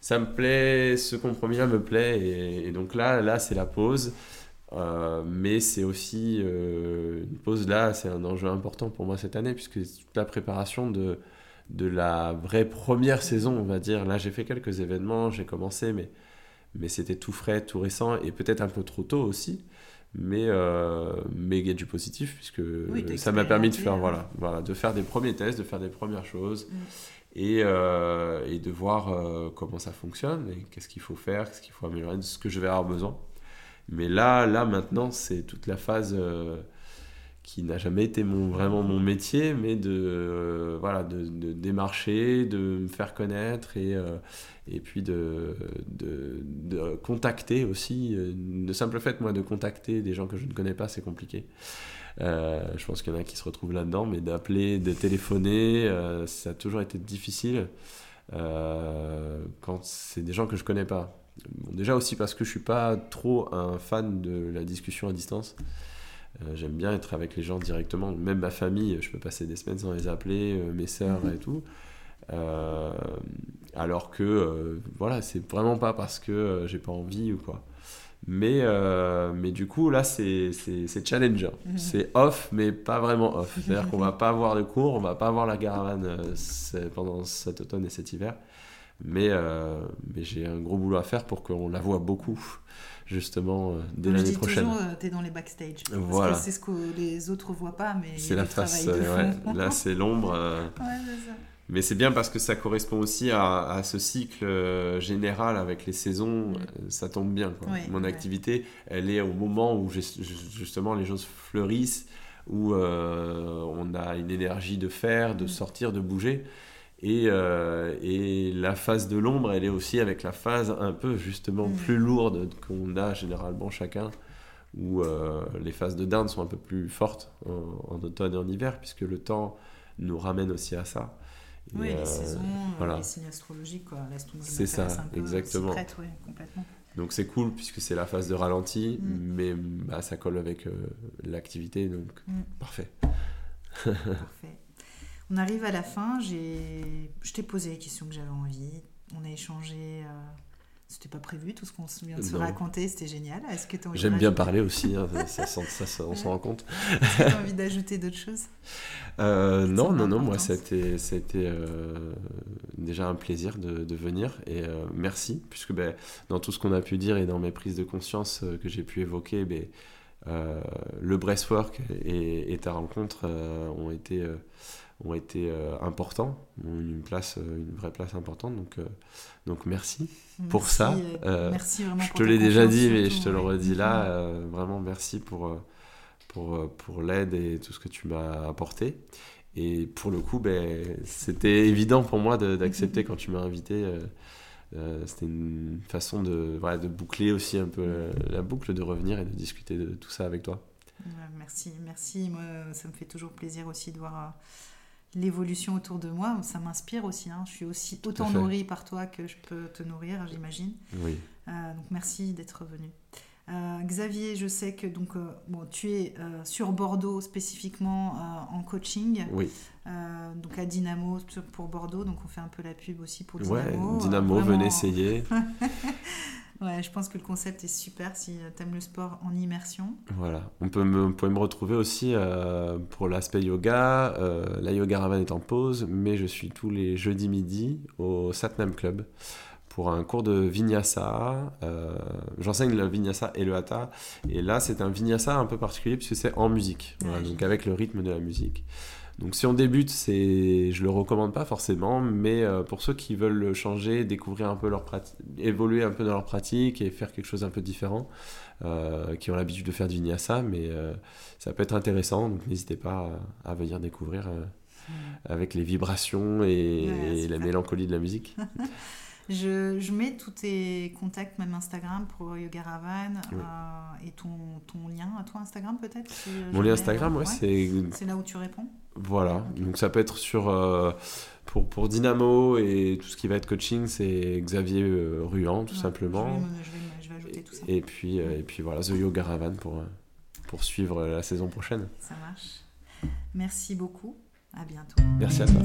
ça me plaît, ce compromis-là me plaît. Et, donc là, là c'est la pause. Euh, mais c'est aussi euh, une pause là, c'est un enjeu important pour moi cette année, puisque toute la préparation de, de la vraie première saison, on va dire. Là, j'ai fait quelques événements, j'ai commencé, mais, mais c'était tout frais, tout récent, et peut-être un peu trop tôt aussi. Mais, euh, mais il y a du positif, puisque ça m'a permis de faire, voilà, voilà, de faire des premiers tests, de faire des premières choses. Mm. Et, euh, et, de voir euh, comment ça fonctionne et qu'est-ce qu'il faut faire, qu'est-ce qu'il faut améliorer, de ce que je vais avoir besoin. Mais là, là maintenant, c'est toute la phase qui n'a jamais été mon, vraiment mon métier, mais de, euh, voilà, de, de, démarcher, de me faire connaître et, euh, et puis de, de, contacter aussi. Le simple fait, moi, de contacter des gens que je ne connais pas, c'est compliqué. Euh, je pense qu'il y en a qui se retrouvent là-dedans, mais d'appeler, de téléphoner, ça a toujours été difficile quand c'est des gens que je connais pas. déjà aussi parce que je suis pas trop un fan de la discussion à distance. Euh, j'aime bien être avec les gens directement, même ma famille, je peux passer des semaines sans les appeler, euh, mes sœurs mhm. et tout. Euh, alors que, voilà, c'est vraiment pas parce que j'ai pas envie ou quoi. Mais, mais du coup, là, c'est challenger. Mhm. C'est off, mais pas vraiment off. (laughs) C'est-à-dire qu'on va pas avoir de cours, on va pas avoir la caravane pendant cet automne et cet hiver. Mais, mais j'ai un gros boulot à faire pour qu'on la voit beaucoup justement euh, dès l'année prochaine. Euh, tu es dans les backstage. Voilà. C'est ce que les autres voient pas, mais c'est la face. Euh, ouais. Là, c'est l'ombre. (laughs) ouais, c'est ça. Mais c'est bien parce que ça correspond aussi à, à ce cycle général avec les saisons. Mm. Ça tombe bien. Quoi. Mon activité, elle est au moment où justement les choses fleurissent, où on a une énergie de faire, de mm. sortir, de bouger. Et, euh, et, la phase de l'ombre, elle est aussi avec la phase un peu justement mm. plus lourde qu'on a généralement chacun, où euh, les phases de dinde sont un peu plus fortes en, automne et en hiver, puisque le temps nous ramène aussi à ça. oui, les euh, saisons, les signes astrologiques, C'est ça, exactement. Donc c'est cool puisque c'est la phase de ralenti, mm. mais bah, ça colle avec l'activité, donc mm. parfait. parfait. (laughs) On arrive à la fin, je t'ai posé les questions que j'avais envie. On a échangé. Euh, c'était pas prévu, tout ce qu'on vient de se raconter, c'était génial. Est-ce que J'aime bien parler aussi, hein, (laughs) ça, on s'en rend compte. Est-ce que tu as envie d'ajouter d'autres choses? Euh, Non, non, non, moi, c'était euh, déjà un plaisir de, venir et euh, merci, puisque ben, dans tout ce qu'on a pu dire et dans mes prises de conscience que j'ai pu évoquer, ben, le breastwork et, et ta rencontre ont été ont été euh, importants, ont une place, euh, une vraie place importante. Donc, euh, donc merci, pour ça. merci vraiment. Je te l'ai déjà dit, mais je te le redis là. vraiment merci pour, pour, pour l'aide et tout ce que tu m'as apporté. Et pour le coup, ben, c'était évident pour moi d'accepter (laughs) quand tu m'as invité. c'était une façon de, voilà, de boucler aussi un peu la, boucle, de revenir et de discuter de tout ça avec toi. Merci, merci. Moi, ça me fait toujours plaisir aussi de voir l'évolution autour de moi, ça m'inspire aussi. Hein. Je suis aussi autant nourrie par toi que je peux te nourrir, j'imagine. Oui. Euh, donc merci d'être venu. Euh, Xavier, je sais que donc euh, bon, tu es sur Bordeaux spécifiquement en coaching. Oui. donc à Dynamo pour Bordeaux, donc on fait un peu la pub aussi pour Dynamo. Ouais, Dynamo, venez essayer. (laughs) Ouais, je pense que le concept est super si tu aimes le sport en immersion. Voilà, on peut me, pouvez me retrouver aussi euh, pour l'aspect yoga. Euh, la Yoga Ravan est en pause, mais je suis tous les jeudis midi au Satnam Club pour un cours de vinyasa. Euh, j'enseigne le vinyasa et le hatha. Et là, c'est un vinyasa un peu particulier puisque c'est en musique, donc avec le rythme de la musique. Donc si on débute, c'est, je le recommande pas forcément, mais euh, pour ceux qui veulent le changer, découvrir un peu leur pratique, évoluer un peu dans leur pratique et faire quelque chose un peu différent, euh, qui ont l'habitude de faire du vinyasa, mais euh, ça peut être intéressant. Donc n'hésitez pas à, venir découvrir avec les vibrations et la mélancolie de la musique. (laughs) Je, je, mets tous tes contacts, même Instagram pour Yoga Ravan euh, et ton, ton, lien à toi Instagram peut-être Mon lien Instagram, ouais, c'est. C'est là où tu réponds? Voilà, donc ça peut être sur. Euh, pour, pour Dynamo et tout ce qui va être coaching, c'est Xavier euh, Ruan, tout simplement. Je vais, je, vais, ajouter tout ça. Et puis, et puis voilà, The Yoga Ravan pour, pour suivre la saison prochaine. Ça marche. Merci beaucoup. À bientôt. Merci à toi.